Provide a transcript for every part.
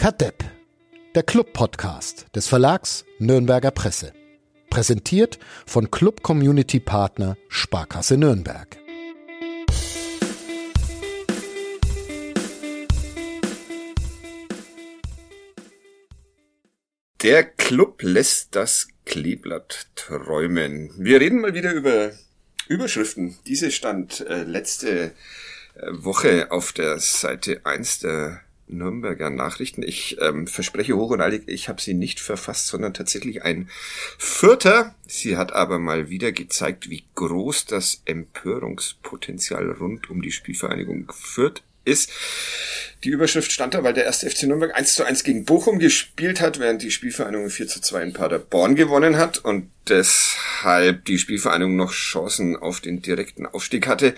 Kadepp, der Club-Podcast des Verlags Nürnberger Presse. Präsentiert von Club Community Partner Sparkasse Nürnberg. Der Club lässt das Kleeblatt träumen. Wir reden mal wieder über Überschriften. Diese stand äh, letzte äh, Woche auf der Seite 1 der Nürnberger Nachrichten. Ich ähm, verspreche hoch und eilig, ich habe sie nicht verfasst, sondern tatsächlich ein Vierter. Sie hat aber mal wieder gezeigt, wie groß das Empörungspotenzial rund um die Spielvereinigung Fürth ist. Die Überschrift stand da, weil der erste FC Nürnberg 1 zu 1 gegen Bochum gespielt hat, während die Spielvereinigung 4 zu 2 in Paderborn gewonnen hat und deshalb die Spielvereinigung noch Chancen auf den direkten Aufstieg hatte.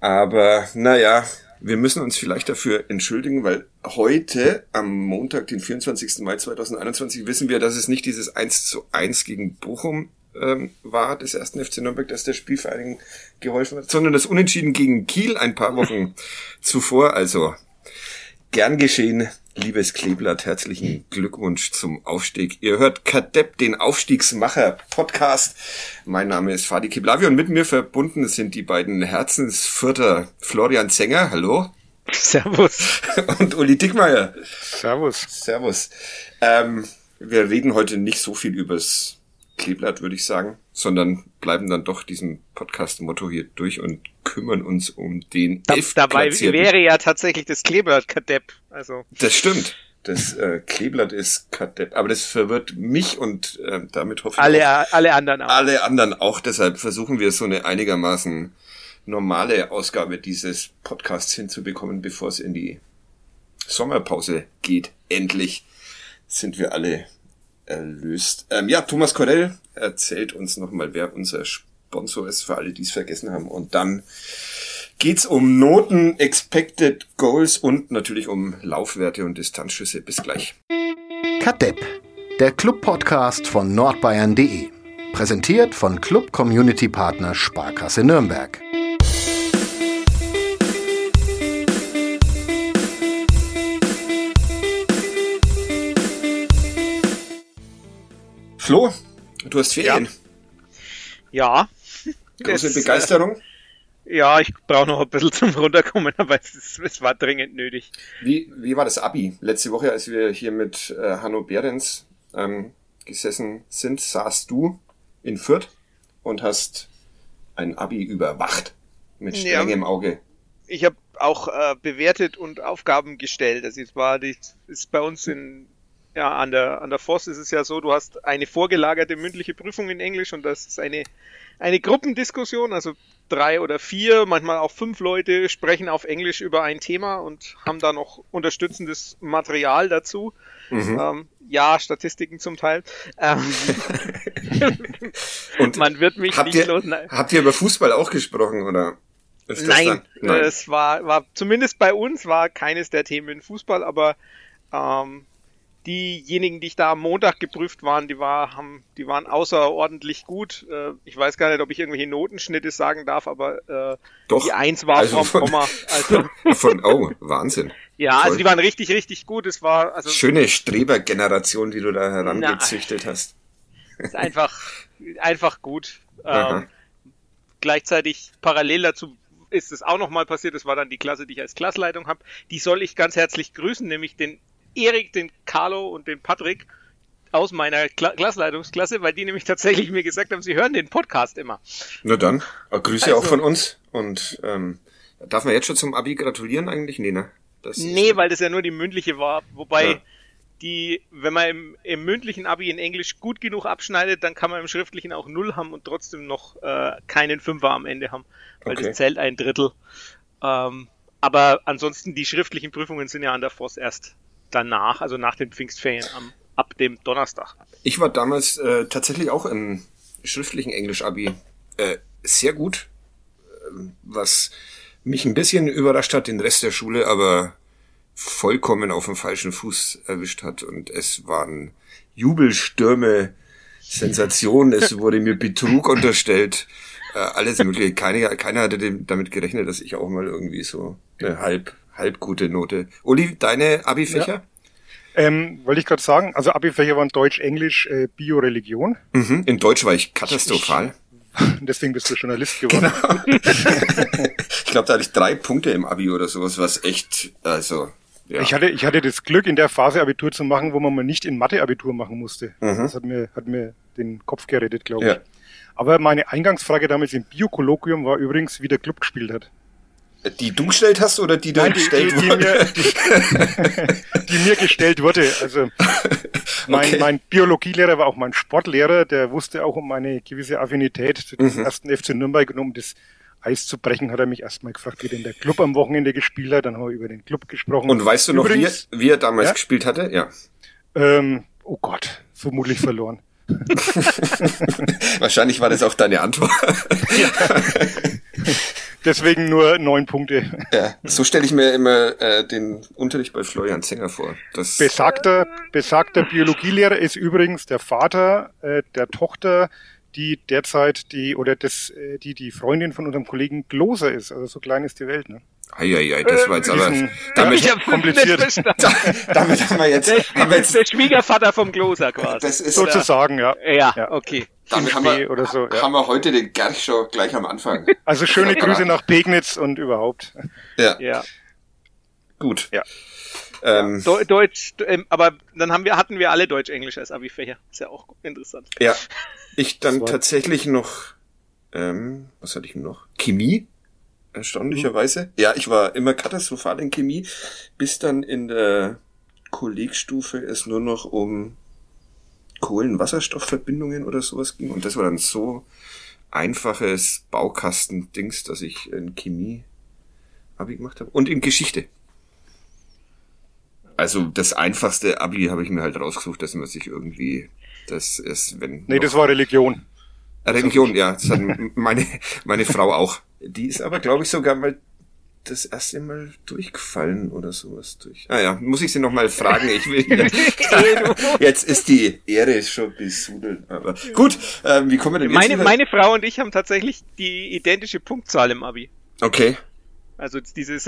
Aber naja, wir müssen uns vielleicht dafür entschuldigen, weil heute, am Montag, den 24. Mai 2021, wissen wir, dass es nicht dieses 1 zu 1 gegen Bochum ähm, war, des ersten FC Nürnberg, dass der Spielvereinigung geholfen hat, sondern das Unentschieden gegen Kiel ein paar Wochen zuvor. Also gern geschehen, liebes Kleeblatt, herzlichen Glückwunsch zum Aufstieg. Ihr hört Kadepp, den Aufstiegsmacher Podcast. Mein Name ist Fadi Kiblavi und mit mir verbunden sind die beiden Herzensvierter Florian Zenger. Hallo. Servus. Und Uli Dickmeier. Servus. Servus. Ähm, wir reden heute nicht so viel übers Kleeblatt, würde ich sagen, sondern bleiben dann doch diesem Podcast-Motto hier durch und kümmern uns um den da, Dabei wäre ja tatsächlich das Kleeblatt Kadepp. Also. Das stimmt. Das äh, Kleeblatt ist Kadepp. Aber das verwirrt mich und äh, damit hoffe ich alle, auch, alle anderen auch. Alle anderen auch. Deshalb versuchen wir so eine einigermaßen normale Ausgabe dieses Podcasts hinzubekommen, bevor es in die Sommerpause geht. Endlich sind wir alle erlöst. Ähm, ja, Thomas Corell erzählt uns nochmal, wer unser Sponsor ist, für alle, die es vergessen haben. Und dann geht's um Noten, Expected Goals und natürlich um Laufwerte und Distanzschüsse. Bis gleich. Kadepp, der Club-Podcast von nordbayern.de. Präsentiert von Club Community Partner Sparkasse Nürnberg. Flo, du hast Ferien. Ja. ja. Große das, Begeisterung? Äh, ja, ich brauche noch ein bisschen zum Runterkommen, aber es, ist, es, war dringend nötig. Wie, wie war das Abi? Letzte Woche, als wir hier mit äh, Hanno Behrens ähm, gesessen sind, saßt du in Fürth und hast ein Abi überwacht mit strengem ja, Auge. Ich habe auch äh, bewertet und Aufgaben gestellt. Also es war die, ist bei uns in ja, an der, an der FOS ist es ja so, du hast eine vorgelagerte mündliche Prüfung in Englisch und das ist eine, eine Gruppendiskussion, also drei oder vier, manchmal auch fünf Leute sprechen auf Englisch über ein Thema und haben da noch unterstützendes Material dazu. Mhm. Ähm, ja, Statistiken zum Teil. Ähm, und man wird mich habt nicht ihr, los. Habt ihr über Fußball auch gesprochen, oder? Nein, Nein, es war, war zumindest bei uns war keines der Themen Fußball, aber ähm, diejenigen, die ich da am Montag geprüft waren, die, war, haben, die waren außerordentlich gut. Äh, ich weiß gar nicht, ob ich irgendwelche Notenschnitte sagen darf, aber äh, Doch, die Eins war also vom Komma. Also von, oh, Wahnsinn. Ja, also Toll. also die waren richtig, richtig gut. Es war also schöne Strebergeneration, die du da herangezüchtet na, hast. Ist einfach, einfach gut. Ähm, gleichzeitig parallel dazu ist es auch nochmal passiert. Das war dann die Klasse, die ich als Klassleitung habe. Die soll ich ganz herzlich grüßen, nämlich den Erik, den Carlo und den Patrick aus meiner Kla Klassleitungsklasse, weil die nämlich tatsächlich mir gesagt haben, sie hören den Podcast immer. Na dann, äh, Grüße also, auch von uns. Und ähm, darf man jetzt schon zum Abi gratulieren eigentlich? Nee, ne? Das nee, weil das ja nur die mündliche war. Wobei ja. die, wenn man im, im mündlichen Abi in Englisch gut genug abschneidet, dann kann man im schriftlichen auch null haben und trotzdem noch äh, keinen Fünfer am Ende haben. Weil okay. das zählt ein Drittel. Ähm, aber ansonsten, die schriftlichen Prüfungen sind ja an der FOS erst danach, also nach den Pfingstferien am, ab dem Donnerstag. Ich war damals äh, tatsächlich auch im schriftlichen Englisch-Abi äh, sehr gut, äh, was mich ein bisschen überrascht hat, den Rest der Schule, aber vollkommen auf dem falschen Fuß erwischt hat und es waren Jubelstürme, Sensation, es wurde mir Betrug unterstellt, äh, alles mögliche. Keiner, keiner hatte damit gerechnet, dass ich auch mal irgendwie so eine halb halb gute Note. Uli, deine Abi-Fächer? Ähm, wollte ich gerade sagen, also Abi-Fächer waren Deutsch, Englisch, äh, Bio, Religion. Mhm. In Deutsch war ich katastrophal. Und deswegen bist du Journalist geworden. Genau. ich glaube, da hatte ich drei Punkte im Abi oder sowas, was echt, also. Ja. Ich hatte, ich hatte das Glück, in der Phase Abitur zu machen, wo man mal nicht in Mathe Abitur machen musste. Mhm. Das hat mir, hat mir den Kopf gerettet, glaube Ja. ich. Aber meine Eingangsfrage damals im Biokolloquium war übrigens, wie der Club gespielt hat. Die du gestellt hast oder die Nein, die, gestellt die, die, wurde? mir, die, die mir gestellt wurde. Also mein, Okay. mein Biologielehrer war auch mein Sportlehrer, der wusste auch um meine gewisse Affinität zu Mhm. dem ersten FC Nürnberg und um das Eis zu brechen, hat er mich erstmal gefragt, wie denn der Club am Wochenende gespielt hat. Dann haben wir über den Club gesprochen. Und weißt du noch, wie er, Übrigens, wie er damals Ja? gespielt hatte? Ja. ähm, oh Gott, vermutlich verloren. Wahrscheinlich war das auch deine Antwort. Deswegen nur neun Punkte. ja. So stelle ich mir immer äh, den Unterricht bei Florian Zenger vor. Das, Besagter, besagter Biologielehrer ist übrigens der Vater äh, der Tochter, die derzeit die oder das, äh, die die Freundin von unserem Kollegen Gloser ist. Also so klein ist die Welt. Ne? Eieiei, das war jetzt aber. Diesen- Damit, ich hab's kompliziert. damit haben wir jetzt. Haben wir jetzt Der Schwiegervater vom Gloser quasi. das ist, Sozusagen, ja. Ja, Ja. okay. damit haben wir, oder so, ja. haben wir heute den Gerch schon gleich am Anfang. Also schöne Grüße nach Pegnitz und überhaupt. Ja, Ja. gut. Ja. Ähm, Deu- Deutsch, ähm, aber dann haben wir, hatten wir alle Deutsch-Englisch als Abi-Fächer. Ist ja auch interessant. ja. Ich dann tatsächlich noch, ähm, was hatte ich noch? Chemie, erstaunlicherweise. Ja, ich war immer katastrophal in Chemie, bis dann in der Kollegstufe es nur noch um Kohlenwasserstoffverbindungen oder sowas ging. Und das war dann so einfaches Baukastendings, dass ich in Chemie Abi gemacht habe. Und in Geschichte. Also das einfachste Abi habe ich mir halt rausgesucht, dass man sich irgendwie, das ist, wenn. Nee, das war Religion. Religion, ja, das hat meine, meine Frau auch. Die ist aber, glaube ich, sogar mal das erste Mal durchgefallen oder sowas durch. Ah ja, muss ich sie noch mal fragen. Ich will, jetzt ist die Ehre schon besudelt. Aber gut, ähm, wie kommen wir denn jetzt Meine, wieder? meine Frau und ich haben tatsächlich die identische Punktzahl im Abi. Okay, Also diese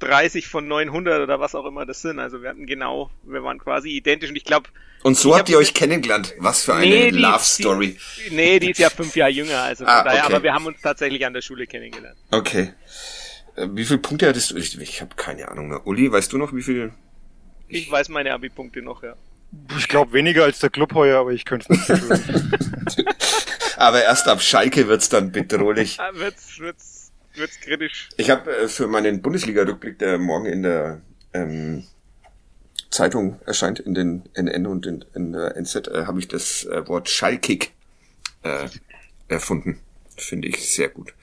630 von 900 oder was auch immer das sind. Also wir hatten genau, wir waren quasi identisch und ich glaube, und so Ich habt hab- ihr euch kennengelernt. Was für eine Nee, Love Story. die, nee, die ist ja fünf Jahre jünger, also von Ah, daher, okay. aber wir haben uns tatsächlich an der Schule kennengelernt. Okay. Äh, Wie viele Punkte hattest du? Ich, ich habe keine Ahnung mehr. Uli, weißt du noch, wie viel? Ich weiß meine Abi-Punkte noch, ja. Ich glaube weniger als der Club heuer, aber ich könnte es nicht sagen. Aber erst ab Schalke wird's dann bedrohlich. Ah, Wird's, wird's, wird's kritisch. Ich habe äh, für meinen Bundesliga-Rückblick, der morgen in der ähm, Zeitung erscheint, in den NN und in, in der NZ, äh, habe ich das äh, Wort Schallkick äh, erfunden. Finde ich sehr gut.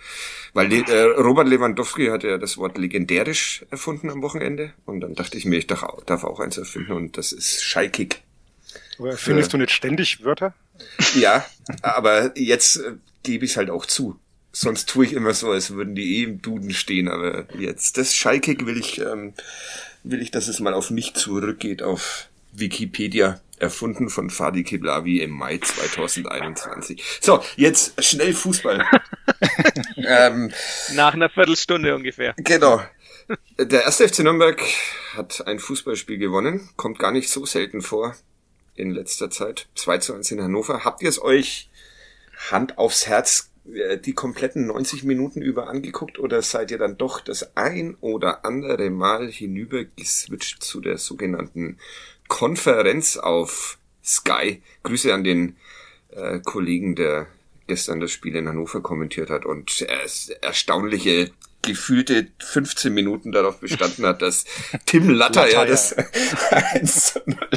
Weil äh, Robert Lewandowski hat ja das Wort legendärisch erfunden am Wochenende. Und dann dachte ich mir, ich darf auch, darf auch eins erfinden und das ist Schallkick. Findest du nicht ständig Wörter? Ja, aber jetzt äh, gebe ich halt auch zu. Sonst tue ich immer so, als würden die eh im Duden stehen, aber jetzt, das Schallkick will ich, ähm, will ich, dass es mal auf mich zurückgeht, auf Wikipedia, erfunden von Fadi Kiblavi im Mai 2021. So, jetzt schnell Fußball. ähm, Nach einer Viertelstunde ungefähr. Genau. Der erste FC Nürnberg hat ein Fußballspiel gewonnen. Kommt gar nicht so selten vor in letzter Zeit. 2 zu 1 in Hannover. Habt ihr es euch Hand aufs Herz die kompletten 90 Minuten über angeguckt oder seid ihr dann doch das ein oder andere Mal hinüber geswitcht zu der sogenannten Konferenz auf Sky? Grüße an den äh, Kollegen, der gestern das Spiel in Hannover kommentiert hat und äh, erstaunliche gefühlte 15 Minuten darauf bestanden hat, dass Tim Latter ja Latter, das 1 zu 0.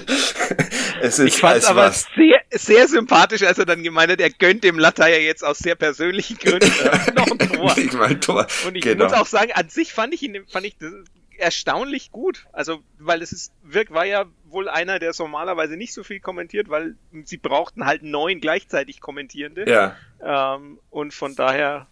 Es ist Ich fand's als aber was. sehr, sehr sympathisch, als er dann gemeint hat, er gönnt dem Latta ja jetzt aus sehr persönlichen Gründen noch ein Tor. Ich mein Tor. Und ich genau. muss auch sagen, an sich fand ich ihn, fand ich das erstaunlich gut. Also, weil es ist, Wirk war ja wohl einer, der normalerweise nicht so viel kommentiert, weil sie brauchten halt neun gleichzeitig Kommentierende. ja. Ähm, und von daher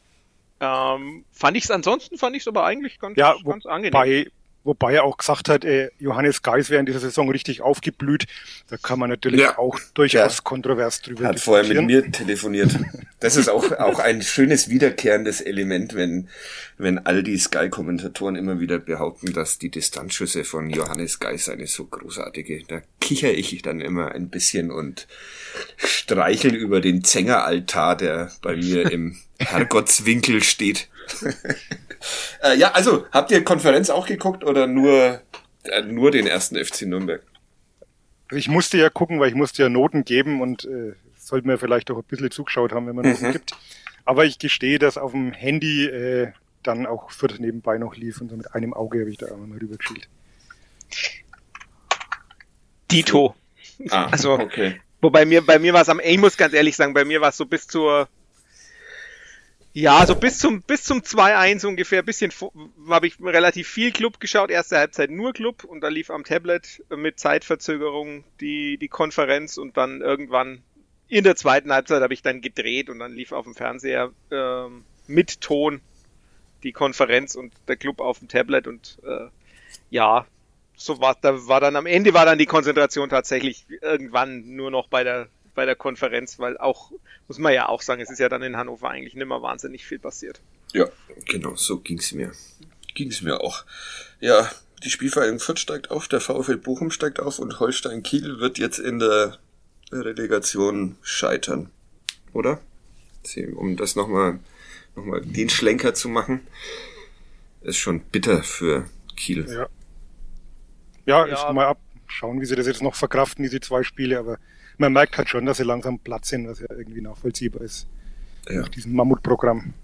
ähm, fand ich es ansonsten fand ich es aber eigentlich ganz, Ja, ganz angenehm. Bei, wobei er auch gesagt hat, äh, Johannes Geis wäre in dieser Saison richtig aufgeblüht. Da kann man natürlich ja, auch durchaus ja. kontrovers drüber Hat vorher mit mir telefoniert. Das ist auch, auch ein schönes wiederkehrendes Element, wenn, wenn all die Sky-Kommentatoren immer wieder behaupten, dass die Distanzschüsse von Johannes Geis eine so großartige, da kicher ich dann immer ein bisschen und streichel über den Zängeraltar, der bei mir im Herrgottswinkel steht. Äh, ja, also, habt ihr Konferenz auch geguckt oder nur, äh, nur den ersten FC Nürnberg? Ich musste ja gucken, weil ich musste ja Noten geben und äh, sollte mir vielleicht auch ein bisschen zugeschaut haben, wenn man Noten mhm. gibt. Aber ich gestehe, dass auf dem Handy äh, dann auch Fürth nebenbei noch lief und so mit einem Auge habe ich da einmal rübergespielt. Dito. Ah, also, okay. Wobei mir, bei mir war es am, ich muss ganz ehrlich sagen, bei mir war es so bis zur ja, so bis zum, bis zum 2-1 ungefähr, bisschen, habe ich relativ viel Club geschaut, erste Halbzeit nur Club und da lief am Tablet mit Zeitverzögerung die, die Konferenz und dann irgendwann in der zweiten Halbzeit habe ich dann gedreht und dann lief auf dem Fernseher äh, mit Ton die Konferenz und der Club auf dem Tablet und äh, ja, so war, da war dann am Ende war dann die Konzentration tatsächlich irgendwann nur noch bei der bei der Konferenz, weil auch, muss man ja auch sagen, es ist ja dann in Hannover eigentlich nicht mehr wahnsinnig viel passiert. Ja, genau, so ging's mir. Ging's mir auch. Ja, die Spielvereinigung Fürth steigt auf, der VfL Bochum steigt auf und Holstein Kiel wird jetzt in der Relegation scheitern. Oder? Um das nochmal, nochmal den Schlenker zu machen. Ist schon bitter für Kiel. Ja. Ja, ja. mal ab. Schauen, wie sie das jetzt noch verkraften, diese zwei Spiele, aber man merkt halt schon, dass sie langsam platt sind, was ja irgendwie nachvollziehbar ist. Ja. Nach diesem Mammutprogramm.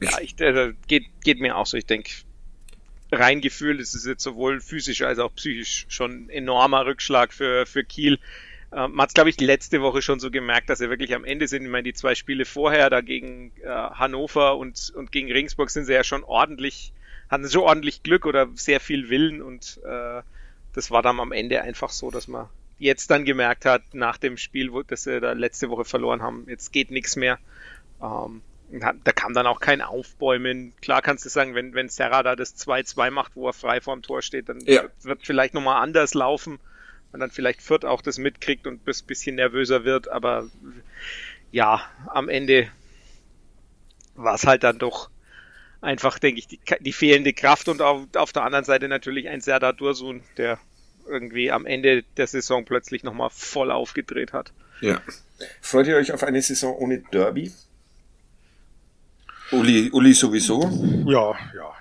Ja, ich, äh, geht, geht mir auch so. Ich denke, rein gefühlt ist es jetzt sowohl physisch als auch psychisch schon ein enormer Rückschlag für, für Kiel. Äh, man hat glaube ich, letzte Woche schon so gemerkt, dass sie wirklich am Ende sind. Ich meine, die zwei Spiele vorher, da gegen äh, Hannover und, und gegen Regensburg sind sie ja schon ordentlich, hatten so ordentlich Glück oder sehr viel Willen und äh, das war dann am Ende einfach so, dass man jetzt dann gemerkt hat, nach dem Spiel, wo, das sie da letzte Woche verloren haben, jetzt geht nichts mehr. Ähm, da kam dann auch kein Aufbäumen. Klar kannst du sagen, wenn, wenn Serra da das 2-2 macht, wo er frei vorm Tor steht, dann ja. wird vielleicht nochmal anders laufen und dann vielleicht Fürth auch das mitkriegt und bis bisschen nervöser wird, aber ja, am Ende war es halt dann doch einfach, denke ich, die, die, fehlende Kraft und auf, auf der anderen Seite natürlich ein Serdar Dursun, der irgendwie am Ende der Saison plötzlich nochmal voll aufgedreht hat. Ja. Freut ihr euch auf eine Saison ohne Derby? Uli, Uli sowieso? Ja, ja. ja.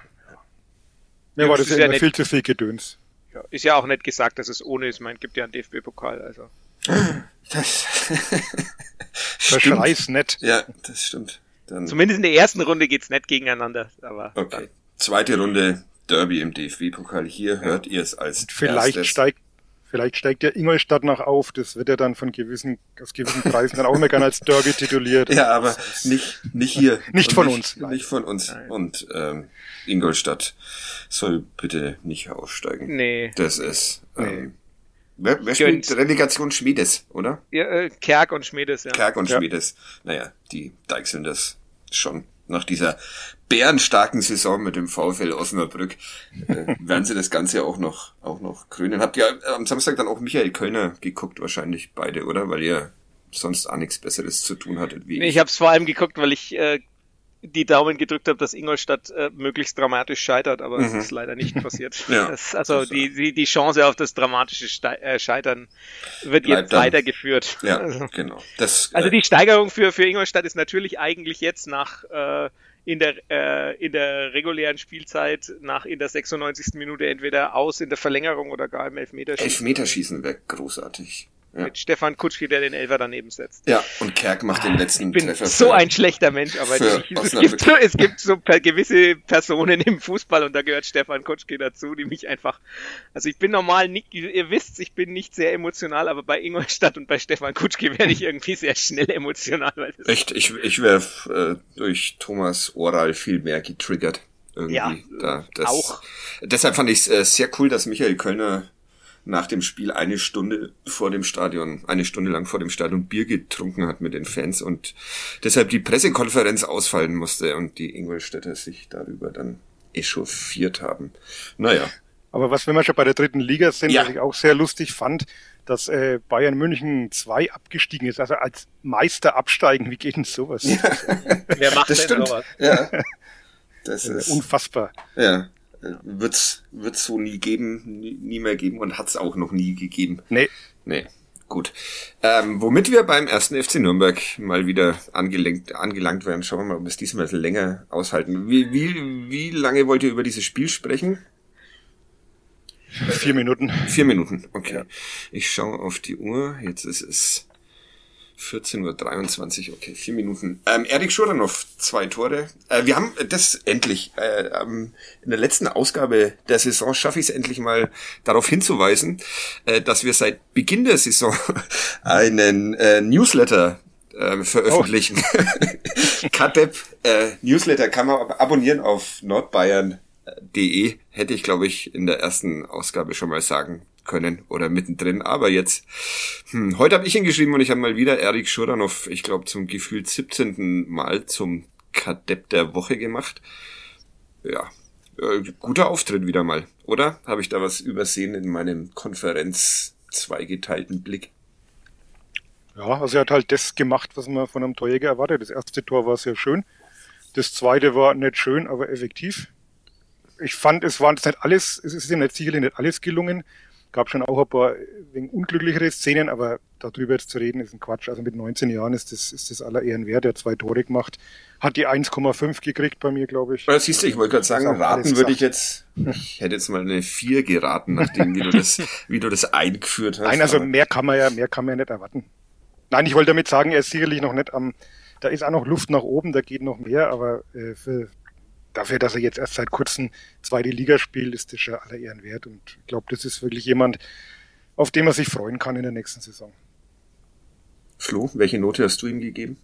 Mir war das ja, immer viel zu viel Gedöns. Ja, ist ja auch nicht gesagt, dass es ohne ist. Man gibt ja einen DFB-Pokal, also. Das Verschleiß nett. Ja, das stimmt. Dann Zumindest in der ersten Runde geht's nicht gegeneinander, aber. Okay. Dann. Zweite Runde Derby im DFB-Pokal. Hier ja. hört ihr es als Und vielleicht erstes. steigt Vielleicht steigt ja Ingolstadt noch auf, das wird ja dann von gewissen, aus gewissen Preisen dann auch immer gerne als Derby tituliert. ja, aber nicht, nicht hier. nicht von nicht, uns. Nicht von uns. Nein. Und ähm, Ingolstadt soll bitte nicht aufsteigen. Nee. Das ist. Ähm, nee. Wer, wer spielt Relegation Schmiedes, oder? Ja, äh, Kerk und Schmiedes, ja. Kerk und ja. Schmiedes. Naja, die deichseln das schon nach dieser bärenstarken Saison mit dem VfL Osnabrück äh, werden sie das Ganze auch noch auch noch krönen. Habt ihr am Samstag dann auch Michael Kölner geguckt wahrscheinlich beide, oder? Weil ihr sonst auch nichts Besseres zu tun hattet wie ich. Ich habe es vor allem geguckt, weil ich äh, die Daumen gedrückt habe, dass Ingolstadt äh, möglichst dramatisch scheitert, aber es mhm. ist leider nicht passiert. ja, das, also die, die, die Chance auf das dramatische Ste äh, Scheitern wird jetzt weitergeführt. Ja, also, genau. Das, also äh, die Steigerung für, für Ingolstadt ist natürlich eigentlich jetzt nach äh, in der äh, in der regulären Spielzeit nach in der 96. Minute entweder aus in der Verlängerung oder gar im Elfmeterschießen. Elfmeterschießen wäre großartig. Ja. Mit Stefan Kutschke, der den Elfer daneben setzt. Ja, und Kerk macht den letzten ich bin Treffer. So ein schlechter Mensch, aber ich, es, gibt so, es gibt so per, gewisse Personen im Fußball und da gehört Stefan Kutschke dazu, die mich einfach, also ich bin normal nicht, ihr wisst, ich bin nicht sehr emotional, aber bei Ingolstadt und bei Stefan Kutschke werde ich irgendwie sehr schnell emotional. Echt, ich, ich wäre äh, durch Thomas Oral viel mehr getriggert. Irgendwie ja, da, das, auch. Deshalb fand ich es äh, sehr cool, dass Michael Kölner nach dem Spiel eine Stunde vor dem Stadion, eine Stunde lang vor dem Stadion Bier getrunken hat mit den Fans und deshalb die Pressekonferenz ausfallen musste und die Ingolstädter sich darüber dann echauffiert haben. Naja. Aber was, wenn wir schon bei der dritten Liga sind, ja. was ich auch sehr lustig fand, dass äh, Bayern München 2 abgestiegen ist, also als Meister absteigen, wie geht denn sowas? Ja. Wer macht das denn stimmt. sowas? Ja. Das ist unfassbar. Ja. Wird's, wird's so nie geben, nie, nie mehr geben und hat's auch noch nie gegeben. Nee. Nee. Gut. Ähm, womit wir beim ersten FC Nürnberg mal wieder angelenkt, angelangt werden, schauen wir mal, ob wir es diesmal länger aushalten. Wie, wie, wie lange wollt ihr über dieses Spiel sprechen? Vier Minuten. Vier Minuten, okay. Ja. Ich schaue auf die Uhr. Jetzt ist es 14.23 Uhr, okay, vier Minuten. Ähm, Erik Schuranov, zwei Tore. Äh, wir haben das endlich, äh, ähm, in der letzten Ausgabe der Saison schaffe ich es endlich mal darauf hinzuweisen, äh, dass wir seit Beginn der Saison einen äh, Newsletter äh, veröffentlichen. Oh. Kadep äh, Newsletter kann man abonnieren auf nordbayern.de. Hätte ich, glaube ich, in der ersten Ausgabe schon mal sagen können oder mittendrin. Aber jetzt, hm, heute habe ich ihn geschrieben und ich habe mal wieder Erik Schuranov, ich glaube, zum gefühlt 17. Mal zum Kadepp der Woche gemacht. Ja, äh, guter Auftritt wieder mal, oder? Habe ich da was übersehen in meinem Konferenz zweigeteilten Blick? Ja, also er hat halt das gemacht, was man von einem Torjäger erwartet. Das erste Tor war sehr schön. Das zweite war nicht schön, aber effektiv. Ich fand, es waren nicht alles, es ist ihm nicht sicherlich nicht alles gelungen gab schon auch ein paar wegen unglücklichere Szenen, aber darüber jetzt zu reden ist ein Quatsch. Also mit 19 Jahren ist das, ist das aller Ehren wert. Der zwei Tore gemacht, hat die 1,5 gekriegt bei mir, glaube ich. Ja, siehst du, ich wollte gerade sagen, raten würde ich jetzt, ich hätte jetzt mal eine 4 geraten, nachdem wie du das, wie du das eingeführt hast. Nein, also mehr kann man ja, mehr kann man ja nicht erwarten. Nein, ich wollte damit sagen, er ist sicherlich noch nicht am, da ist auch noch Luft nach oben, da geht noch mehr, aber äh, für dafür, dass er jetzt erst seit kurzem zweite Liga spielt, ist das schon aller Ehren wert. Und ich glaube, das ist wirklich jemand, auf den man sich freuen kann in der nächsten Saison. Flo, welche Note hast du ihm gegeben?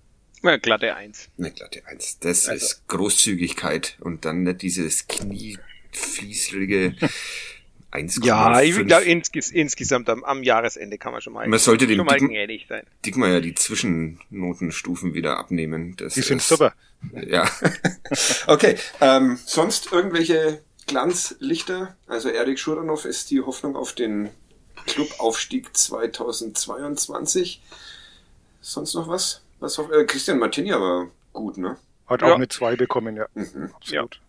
Eine glatte Eins. Eine glatte Eins. Das also. ist Großzügigkeit und dann nicht dieses kniefließrige 1,5. Ja, ich glaube insges insgesamt am, am, Jahresende kann man schon mal, man sollte dem Dicken, sein. Dickmar ja die Zwischennotenstufen wieder abnehmen. Das die sind ist, super. Ja. okay. Ähm, sonst irgendwelche Glanzlichter? Also Erik Schuranov ist die Hoffnung auf den Clubaufstieg 2022. Sonst noch was? was auf, äh, Christian Martinia war gut, ne? Hat auch ja. eine 2 bekommen, ja. Mhm. Absolut. Ja.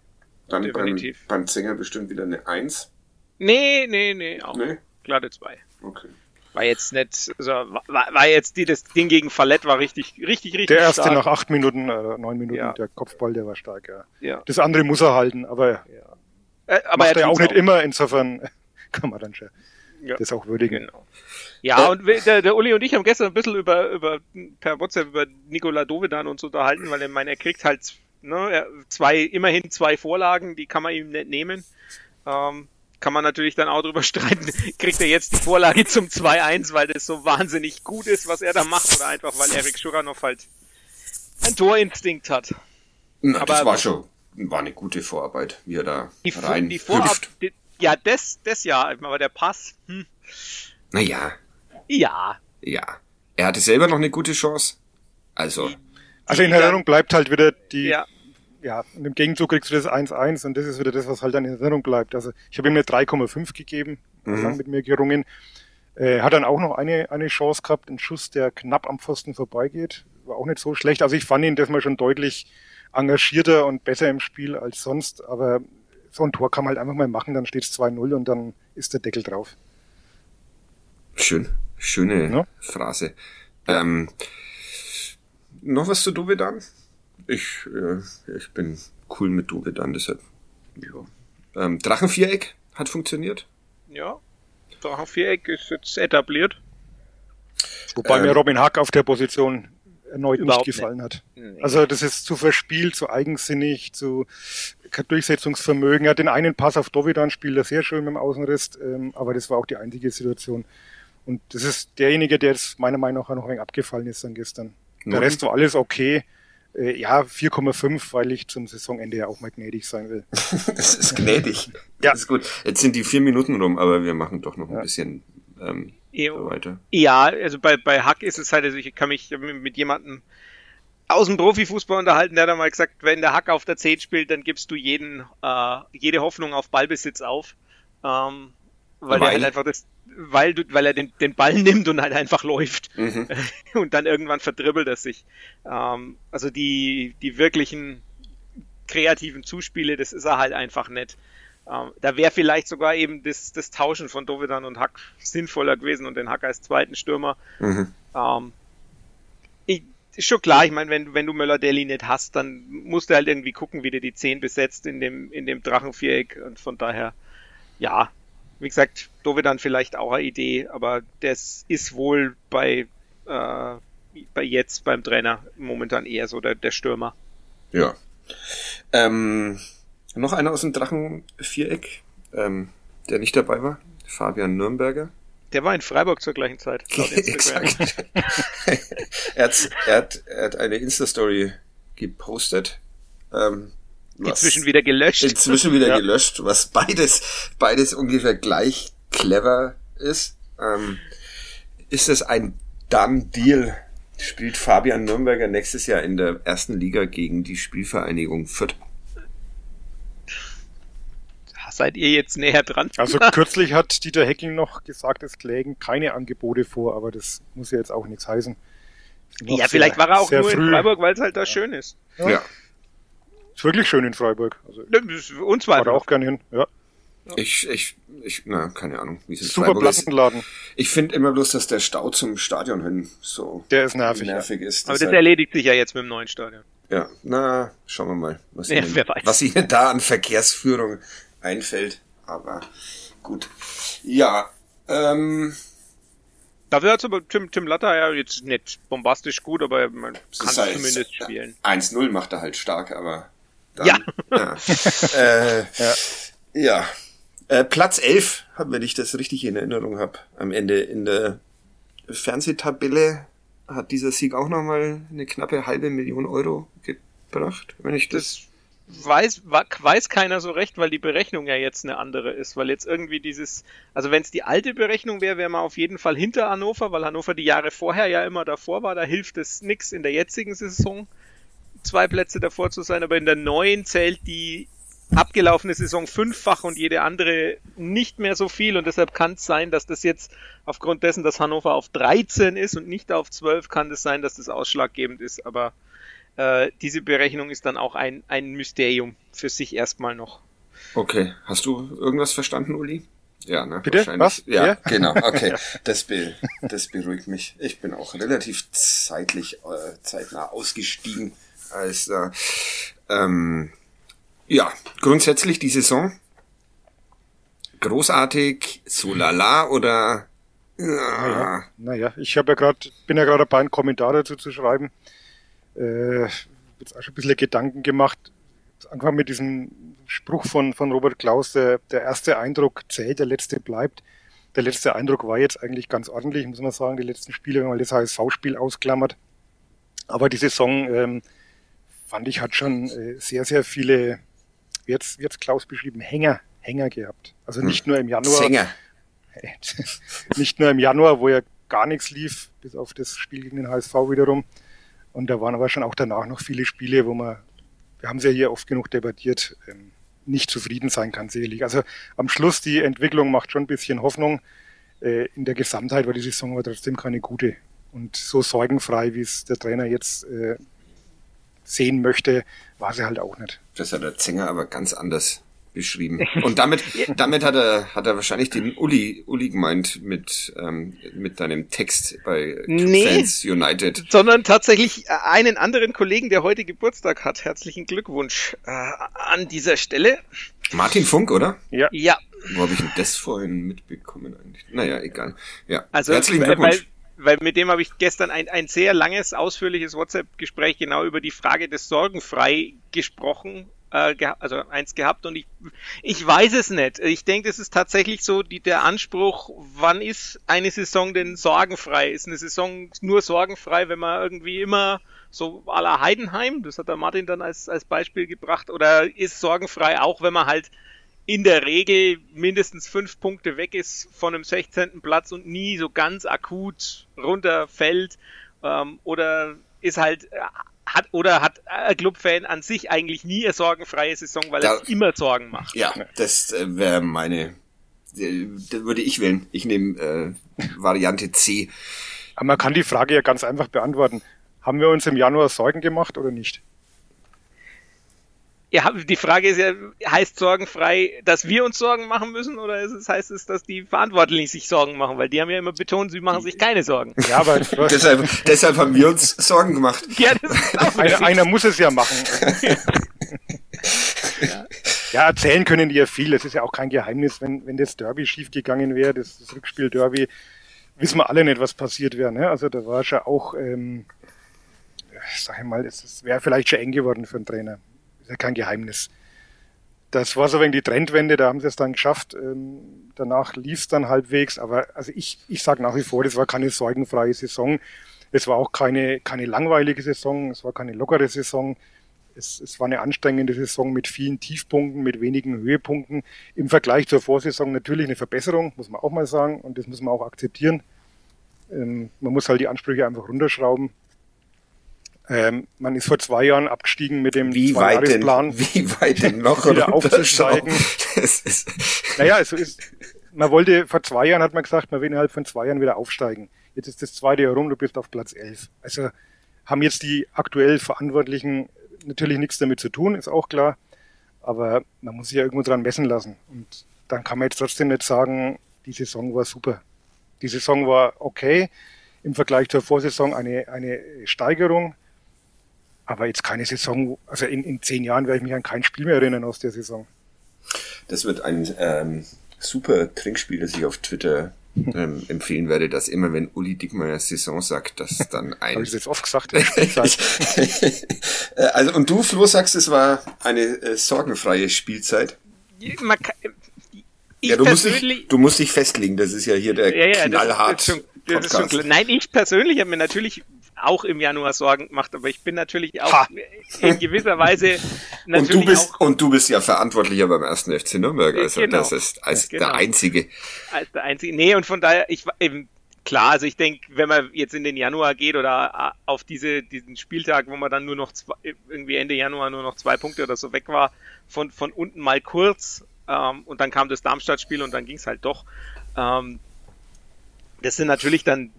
Dann Definitiv. beim, beim Sänger bestimmt wieder eine 1. Nee, nee, nee, auch. Nee? Glatte 2. Okay. War jetzt nicht, also war, war jetzt die, das Ding gegen Fallett war richtig, richtig, richtig Der erste stark. nach acht Minuten, äh, neun Minuten, ja. der Kopfball, der war stark, ja. ja. Das andere muss er halten, aber, ja. Äh, aber macht er ja auch nicht auch. immer, insofern kann man dann schon ja. das auch würdigen. Genau. Ja, äh, und der, der Uli und ich haben gestern ein bisschen über, über per WhatsApp über Nikola Dovedan uns unterhalten, weil er meint, er kriegt halt ne, zwei, immerhin zwei Vorlagen, die kann man ihm nicht nehmen. Ähm, kann man natürlich dann auch drüber streiten, kriegt er jetzt die Vorlage zum 2-1, weil das so wahnsinnig gut ist, was er da macht, oder einfach, weil Erik Schuranov halt ein Torinstinkt hat. Na, Aber das war schon, war eine gute Vorarbeit, wie er da die, rein die Vorarbeit, ja, das, das ja, aber der Pass, hm. Naja. Ja. Ja. Er hatte selber noch eine gute Chance. Also. Also in Erinnerung bleibt halt wieder die, ja ja, und im Gegenzug kriegst du das 1-1 und das ist wieder das, was halt dann in Erinnerung bleibt. Also ich habe ihm eine 3,5 gegeben, mhm. mit mir gerungen. Äh, hat dann auch noch eine, eine Chance gehabt, einen Schuss, der knapp am Pfosten vorbeigeht. War auch nicht so schlecht. Also ich fand ihn das mal schon deutlich engagierter und besser im Spiel als sonst, aber so ein Tor kann man halt einfach mal machen, dann steht es 2-0 und dann ist der Deckel drauf. Schön, schöne ja? Phrase. Ähm, noch was zu Dovedan? Ich, äh, ich bin cool mit Dove dann, deshalb. Ja. Ähm, Drachenviereck hat funktioniert. Ja, Drachenviereck ist jetzt etabliert. Wobei ähm, mir Robin Hack auf der Position erneut nicht gefallen nicht. hat. Nee. Also das ist zu verspielt, zu eigensinnig, zu kein Durchsetzungsvermögen. Er hat den einen Pass auf Dovidan spielt er sehr schön mit dem Außenriss, ähm, aber das war auch die einzige Situation. Und das ist derjenige, der jetzt meiner Meinung nach noch ein wenig abgefallen ist dann gestern. Der Rest war alles okay. Äh, ja, 4,5, weil ich zum Saisonende ja auch mal gnädig sein will. das ist gnädig. ja. Das ist gut. Jetzt sind die vier Minuten rum, aber wir machen doch noch ein ja. bisschen ähm, weiter. Ja, also bei, bei Hack ist es halt, also ich kann mich mit jemandem aus dem Profifußball unterhalten, der hat mal gesagt, wenn der Hack auf der 10 spielt, dann gibst du jeden, äh, jede Hoffnung auf Ballbesitz auf. Ähm, weil, weil? er halt einfach das, weil, du, weil er den, den Ball nimmt und halt einfach läuft. Mhm. Und dann irgendwann verdribbelt er sich. Ähm, also die, die wirklichen kreativen Zuspiele, das ist er halt einfach nicht. Ähm, da wäre vielleicht sogar eben das, das Tauschen von Dovedan und Hack sinnvoller gewesen und den Hack als zweiten Stürmer. Mhm. Ähm, ich, ist schon klar, ich meine, wenn, wenn du Möller-Deli nicht hast, dann musst du halt irgendwie gucken, wie du die 10 besetzt in dem, in dem Drachenviereck und von daher, ja, wie gesagt, Dovedan vielleicht auch eine Idee, aber das ist wohl bei, äh, bei jetzt beim Trainer momentan eher so der, der Stürmer. Ja. Ähm, noch einer aus dem Drachenviereck, ähm, der nicht dabei war, Fabian Nürnberger. Der war in Freiburg zur gleichen Zeit. Exakt. er, hat, er, hat, er hat eine Insta-Story gepostet. Ähm, inzwischen wieder gelöscht. Inzwischen wieder ja. gelöscht, was beides, beides ungefähr gleich clever ist. Ähm, ist es ein Done Deal? Spielt Fabian Nürnberger nächstes Jahr in der ersten Liga gegen die Spielvereinigung Fürth? seid ihr jetzt näher dran? Also kürzlich hat Dieter Hecking noch gesagt, es lägen keine Angebote vor, aber das muss ja jetzt auch nichts heißen. Ja, sehr, vielleicht war er auch nur früh. in Freiburg, weil es halt da ja. schön ist. Ja. ja. Ist wirklich schön in Freiburg. Also, uns war auch gerne hin, ja. Ich, ich, ich, na, keine Ahnung, wie es in Super Freiburg Plattenladen. ist. Ich finde immer bloß, dass der Stau zum Stadion hin so der ist nervig, nervig ja. ist. Aber das halt erledigt sich ja jetzt mit dem neuen Stadion. Ja, na, schauen wir mal, was, ja, ihnen, was ihnen da an Verkehrsführung einfällt. Aber gut. Ja, ähm, Dafür hat aber Tim, Tim Latter ja jetzt nicht bombastisch gut, aber man kann heißt, zumindest spielen. 1-0 macht er halt stark, aber dann, ja. Ja. äh, ja. ja. Äh, Platz 11, wenn ich das richtig in Erinnerung habe, am Ende in der Fernsehtabelle hat dieser Sieg auch nochmal eine knappe halbe Million Euro gebracht, wenn ich das weiß, weiß keiner so recht, weil die Berechnung ja jetzt eine andere ist, weil jetzt irgendwie dieses, also wenn es die alte Berechnung wäre, wäre man auf jeden Fall hinter Hannover, weil Hannover die Jahre vorher ja immer davor war, da hilft es nix in der jetzigen Saison zwei Plätze davor zu sein, aber in der neuen zählt die abgelaufene Saison fünffach und jede andere nicht mehr so viel und deshalb kann es sein, dass das jetzt aufgrund dessen, dass Hannover auf 13 ist und nicht auf 12, kann es sein, dass das ausschlaggebend ist, aber äh, diese Berechnung ist dann auch ein, ein Mysterium für sich erstmal noch. Okay, hast du irgendwas verstanden, Uli? Ja, ne? Bitte? Was? Ja, ja, genau. Okay, das, be das beruhigt mich. Ich bin auch relativ zeitlich, äh, zeitnah ausgestiegen. Als, äh, ähm, ja, grundsätzlich die Saison großartig, so lala oder ja. Naja, naja, ich habe ja gerade, bin ja gerade dabei, einen Kommentar dazu zu schreiben äh, jetzt auch schon ein bisschen Gedanken gemacht. Angefangen mit diesem Spruch von, von Robert Klaus, der, der erste Eindruck zählt, der letzte bleibt. Der letzte Eindruck war jetzt eigentlich ganz ordentlich, muss man sagen, die letzten Spiele, wenn man das HSV-Spiel ausklammert. Aber die Saison, ähm, fand ich, hat schon äh, sehr, sehr viele, wie jetzt, jetzt Klaus beschrieben, Hänger, Hänger gehabt. Also nicht hm. nur im Januar. Sänger. nicht nur im Januar, wo ja gar nichts lief, bis auf das Spiel gegen den HSV wiederum, und da waren aber schon auch danach noch viele Spiele, wo man, wir haben es ja hier oft genug debattiert, ähm, nicht zufrieden sein kann, sicherlich. Also am Schluss die Entwicklung macht schon ein bisschen Hoffnung. Äh, in der Gesamtheit war die Saison aber trotzdem keine gute. Und so sorgenfrei, wie es der Trainer jetzt äh, sehen möchte, war sie halt auch nicht. Das hat der Zenger aber ganz anders beschrieben. Und damit, damit hat er, hat er wahrscheinlich den Uli, Uli gemeint mit, ähm, mit deinem Text bei nee, Fans United. Sondern tatsächlich einen anderen Kollegen, der heute Geburtstag hat. Herzlichen Glückwunsch äh, an dieser Stelle. Martin Funk, oder? Ja. Ja. Wo habe ich denn das vorhin mitbekommen eigentlich? Naja, egal. Ja. Also, Herzlichen Glückwunsch. Weil, weil mit dem habe ich gestern ein, ein sehr langes, ausführliches WhatsApp-Gespräch genau über die Frage des Sorgenfrei gesprochen äh, also eins gehabt und ich, ich weiß es nicht. Ich denke, es ist tatsächlich so die, der Anspruch, wann ist eine Saison denn sorgenfrei? Ist eine Saison nur sorgenfrei, wenn man irgendwie immer so à la Heidenheim, das hat der Martin dann als, als Beispiel gebracht, oder ist sorgenfrei auch, wenn man halt in der Regel mindestens fünf Punkte weg ist von einem 16. Platz und nie so ganz akut runterfällt, ähm, oder ist halt hat oder hat ein Clubfan an sich eigentlich nie eine sorgenfreie Saison, weil da, er sich immer Sorgen macht. Ja, das äh, wäre meine, äh, das würde ich wählen. Ich nehme äh, Variante C. Aber man kann die Frage ja ganz einfach beantworten. Haben wir uns im Januar Sorgen gemacht oder nicht? Ja, die Frage ist ja, heißt sorgenfrei, dass wir uns Sorgen machen müssen oder ist es, heißt es, dass die Verantwortlichen sich Sorgen machen? Weil die haben ja immer betont, sie machen sich keine Sorgen. Ja, aber deshalb, deshalb haben wir uns Sorgen gemacht. Ja, das ist auch einer, einer muss es ja machen. ja. ja. erzählen können die ja viel. Es ist ja auch kein Geheimnis, wenn, wenn das Derby schiefgegangen wäre, das, das Rückspiel Derby, wissen wir alle nicht, was passiert wäre. Ne? Also da war schon auch, ähm, sag ich mal, es wäre vielleicht schon eng geworden für einen Trainer ist ja kein Geheimnis. Das war so wegen die Trendwende, da haben sie es dann geschafft. Ähm, danach lief es dann halbwegs, aber also ich, ich sage nach wie vor, das war keine sorgenfreie Saison. Es war auch keine, keine langweilige Saison, es war keine lockere Saison. Es, es war eine anstrengende Saison mit vielen Tiefpunkten, mit wenigen Höhepunkten. Im Vergleich zur Vorsaison natürlich eine Verbesserung, muss man auch mal sagen, und das muss man auch akzeptieren. Ähm, man muss halt die Ansprüche einfach runterschrauben. Ähm, man ist vor zwei Jahren abgestiegen mit dem wie weit denn, Wie weit denn noch wieder aufzusteigen? naja, es ist, man wollte, vor zwei Jahren hat man gesagt, man will innerhalb von zwei Jahren wieder aufsteigen. Jetzt ist das zweite Jahr rum, du bist auf Platz elf. Also haben jetzt die aktuell Verantwortlichen natürlich nichts damit zu tun, ist auch klar. Aber man muss sich ja irgendwo dran messen lassen. Und dann kann man jetzt trotzdem nicht sagen, die Saison war super. Die Saison war okay. Im Vergleich zur Vorsaison eine, eine Steigerung. Aber jetzt keine Saison, also in, in zehn Jahren werde ich mich an kein Spiel mehr erinnern aus der Saison. Das wird ein ähm, super Trinkspiel, das ich auf Twitter ähm, empfehlen werde, dass immer wenn Uli Dickmeyer Saison sagt, dass dann ein... Habe ich das jetzt oft gesagt? Äh, also und du, Flo, sagst, es war eine äh, sorgenfreie Spielzeit. Man kann, ja, du musst, dich, du musst dich festlegen, das ist ja hier der ja, ja, knallhart. Das ist, das ist schon, Nein, ich persönlich habe mir natürlich auch im Januar Sorgen gemacht, aber ich bin natürlich auch ha. in gewisser Weise natürlich und du bist auch, und du bist ja verantwortlicher beim ersten FC Nürnberg, also genau, das ist als genau. der einzige. Als der einzige. Nee, und von daher ich eben klar, also ich denke, wenn man jetzt in den Januar geht oder auf diese diesen Spieltag, wo man dann nur noch zwei, irgendwie Ende Januar nur noch zwei Punkte oder so weg war, von von unten mal kurz ähm, und dann kam das Darmstadt-Spiel und dann ging es halt doch. Ähm, das sind natürlich dann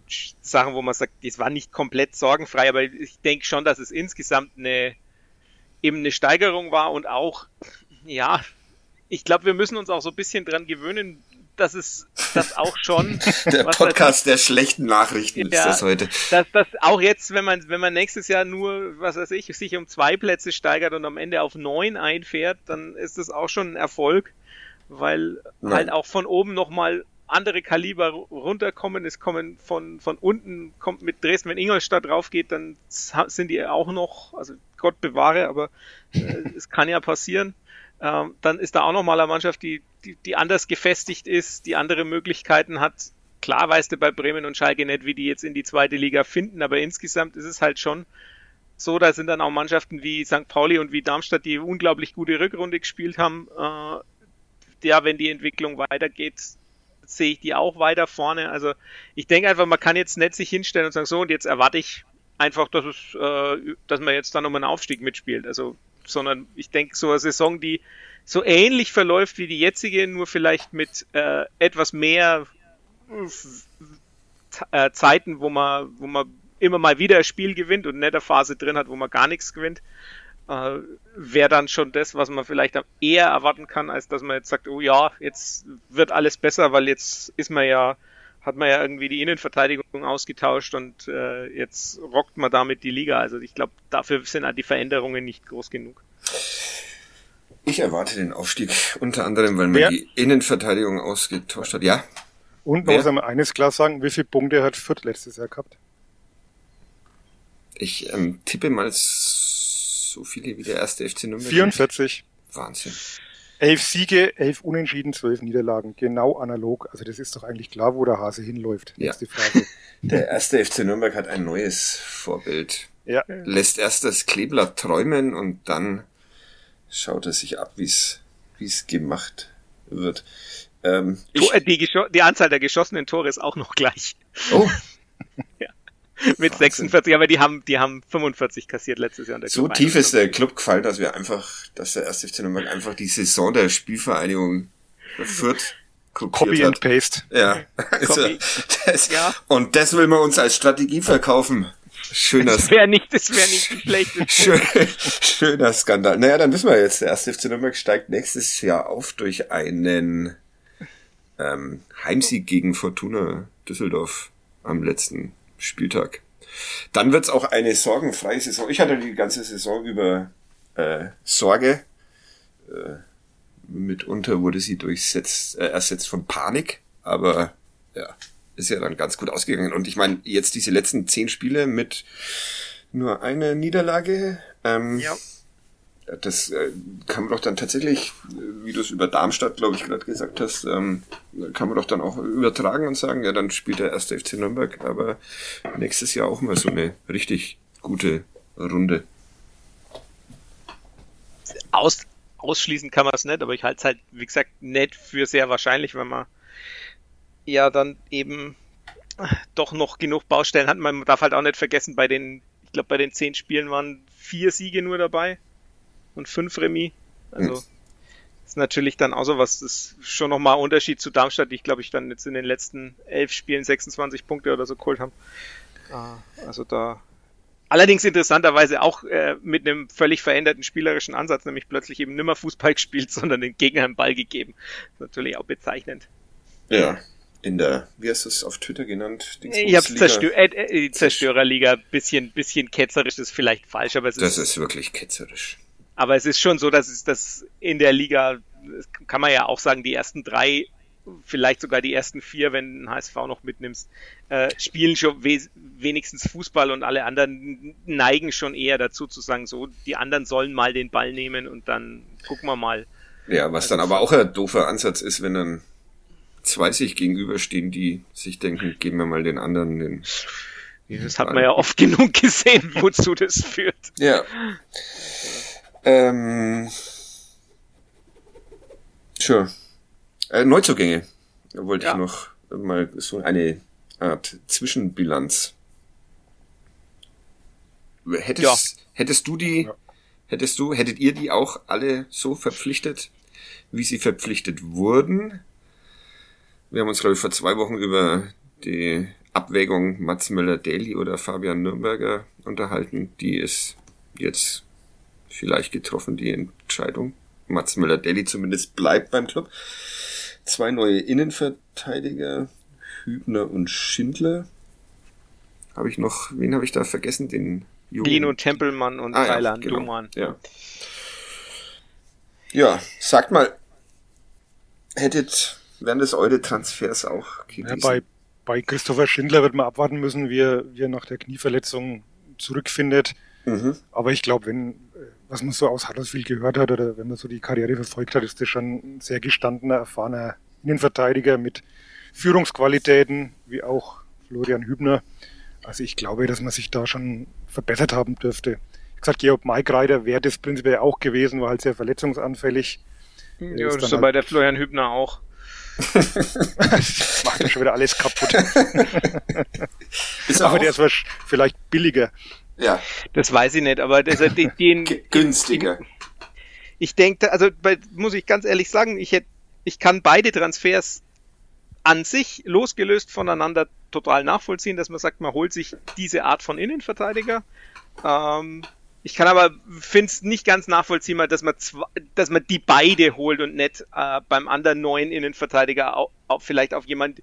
Sachen, wo man sagt, das war nicht komplett sorgenfrei, aber ich denke schon, dass es insgesamt eine eben eine Steigerung war und auch, ja, ich glaube, wir müssen uns auch so ein bisschen dran gewöhnen, dass es das auch schon. der Podcast der schlechten Nachrichten ja, ist das heute. Dass das auch jetzt, wenn man, wenn man nächstes Jahr nur, was weiß ich, sich um zwei Plätze steigert und am Ende auf neun einfährt, dann ist das auch schon ein Erfolg, weil Nein. halt auch von oben nochmal andere Kaliber runterkommen. Es kommen von, von unten, kommt mit Dresden, wenn Ingolstadt draufgeht, dann sind die auch noch, also Gott bewahre, aber äh, es kann ja passieren. Ähm, dann ist da auch noch mal eine Mannschaft, die, die, die anders gefestigt ist, die andere Möglichkeiten hat. Klar weißt du bei Bremen und Schalke nicht, wie die jetzt in die zweite Liga finden, aber insgesamt ist es halt schon so, da sind dann auch Mannschaften wie St. Pauli und wie Darmstadt, die unglaublich gute Rückrunde gespielt haben. Äh, ja, wenn die Entwicklung weitergeht, sehe ich die auch weiter vorne. Also ich denke einfach, man kann jetzt nicht sich hinstellen und sagen, so und jetzt erwarte ich einfach, dass es, äh, dass man jetzt dann um einen Aufstieg mitspielt. Also, sondern ich denke, so eine Saison, die so ähnlich verläuft wie die jetzige, nur vielleicht mit äh, etwas mehr äh, Zeiten, wo man, wo man immer mal wieder ein Spiel gewinnt und nicht eine Phase drin hat, wo man gar nichts gewinnt äh, wäre dann schon das, was man vielleicht eher erwarten kann, als dass man jetzt sagt, oh ja, jetzt wird alles besser, weil jetzt ist man ja, hat man ja irgendwie die Innenverteidigung ausgetauscht und äh, jetzt rockt man damit die Liga. Also ich glaube, dafür sind halt die Veränderungen nicht groß genug. Ich erwarte den Aufstieg, unter anderem, weil man Wer? die Innenverteidigung ausgetauscht hat. Ja. Und man muss einmal eines klar sagen, wie viele Punkte hat Fürth letztes Jahr gehabt? Ich ähm, tippe mal so viele wie der erste FC Nürnberg. 44. Wahnsinn. Elf Siege, elf Unentschieden, zwölf Niederlagen. Genau analog. Also das ist doch eigentlich klar, wo der Hase hinläuft. Ja. Die Frage. Der erste FC Nürnberg hat ein neues Vorbild. Ja. Lässt erst das Kleeblatt träumen und dann schaut er sich ab, wie es wie es gemacht wird. Ähm, ich, die, die Anzahl der geschossenen Tore ist auch noch gleich. Oh. Mit Wahnsinn. 46, aber die haben, die haben 45 kassiert letztes Jahr. so tief ist der Club gefallen, dass wir einfach, dass der erste FC Nürnberg einfach die Saison der Spielvereinigung Fürth Copy and Paste. Ja. Also, das, ja. Und das will man uns als Strategie verkaufen. Schöner. Das wäre nicht, das wäre nicht schlecht. Schön, schöner Skandal. Naja, dann wissen wir jetzt, der erste FC Nürnberg steigt nächstes Jahr auf durch einen ähm, Heimsieg gegen Fortuna Düsseldorf am letzten Spieltag. Dann wird's auch eine sorgenfreie Saison. Ich hatte die ganze Saison über äh, Sorge. Äh, mitunter wurde sie durchsetzt, äh, ersetzt von Panik, aber ja, ist ja dann ganz gut ausgegangen. Und ich meine, jetzt diese letzten zehn Spiele mit nur einer Niederlage. Ähm, ja. Das äh, kann man doch dann tatsächlich, wie du es über Darmstadt, glaube ich, gerade gesagt hast, ähm, kann man doch dann auch übertragen und sagen, ja, dann spielt der erste FC Nürnberg, aber nächstes Jahr auch mal so eine richtig gute Runde. Aus, ausschließen kann man es nicht, aber ich halte es halt, wie gesagt, nicht für sehr wahrscheinlich, wenn man ja dann eben doch noch genug Baustellen hat. Man darf halt auch nicht vergessen, bei den, ich glaube, bei den zehn Spielen waren vier Siege nur dabei und fünf Remis. Also mhm. ist natürlich dann auch so was, das ist schon nochmal ein Unterschied zu Darmstadt, die ich glaube ich dann jetzt in den letzten elf Spielen 26 Punkte oder so geholt haben. Ah, also da Allerdings interessanterweise auch äh, mit einem völlig veränderten spielerischen Ansatz, nämlich plötzlich eben nimmer Fußball gespielt, sondern den Gegner einen Ball gegeben. natürlich auch bezeichnend. Ja, in der, wie hast du es auf Twitter genannt? Ich hab's Zerstör äh, äh, die Zerstörerliga, bisschen, bisschen ketzerisch ist vielleicht falsch, aber es ist. Das ist wirklich ketzerisch. Aber es ist schon so, dass es das in der Liga, kann man ja auch sagen, die ersten drei, vielleicht sogar die ersten vier, wenn ein HSV noch mitnimmst, äh, spielen schon we wenigstens Fußball und alle anderen neigen schon eher dazu zu sagen, so, die anderen sollen mal den Ball nehmen und dann gucken wir mal. Ja, was also dann aber auch ein doofer Ansatz ist, wenn dann zwei sich gegenüberstehen, die sich denken, geben wir mal den anderen den. Das hat man ja oft genug gesehen, wozu das führt. Ja. Ähm, sure. Äh, Neuzugänge wollte ja. ich noch mal so eine Art Zwischenbilanz. Hättest, ja. hättest du die, ja. hättest du, hättet ihr die auch alle so verpflichtet, wie sie verpflichtet wurden? Wir haben uns, glaube ich, vor zwei Wochen über die Abwägung Mats Müller-Daly oder Fabian Nürnberger unterhalten. Die ist jetzt vielleicht getroffen, die Entscheidung. Mats Müller-Daly zumindest bleibt beim Club. Zwei neue Innenverteidiger, Hübner und Schindler. Habe ich noch, wen habe ich da vergessen? Den Jungen. Dino Tempelmann und ah, Thailand ja, genau. Duman. Ja. ja, sagt mal, hättet wären das eure Transfers auch gewesen? Ja, bei, bei Christopher Schindler wird man abwarten müssen, wie er, wie er nach der Knieverletzung zurückfindet. Mhm. Aber ich glaube, wenn, was man so aus Huddersfield gehört hat oder wenn man so die Karriere verfolgt hat, ist das schon ein sehr gestandener, erfahrener Innenverteidiger mit Führungsqualitäten, wie auch Florian Hübner. Also ich glaube, dass man sich da schon verbessert haben dürfte. Ich gesagt, Georg Maikreider wäre das prinzipiell auch gewesen, war halt sehr verletzungsanfällig. Ja, das ist so halt bei der Florian Hübner auch. Macht ja schon wieder alles kaputt. ist aber der ist vielleicht billiger. Ja. Das weiß ich nicht, aber das, den, den günstiger. Ich denke, also muss ich ganz ehrlich sagen, ich hätte, ich kann beide Transfers an sich losgelöst voneinander total nachvollziehen, dass man sagt, man holt sich diese Art von Innenverteidiger. Ähm, ich kann aber finde es nicht ganz nachvollziehbar, dass man dass man die beide holt und nicht äh, beim anderen neuen Innenverteidiger auch, auch vielleicht auf jemand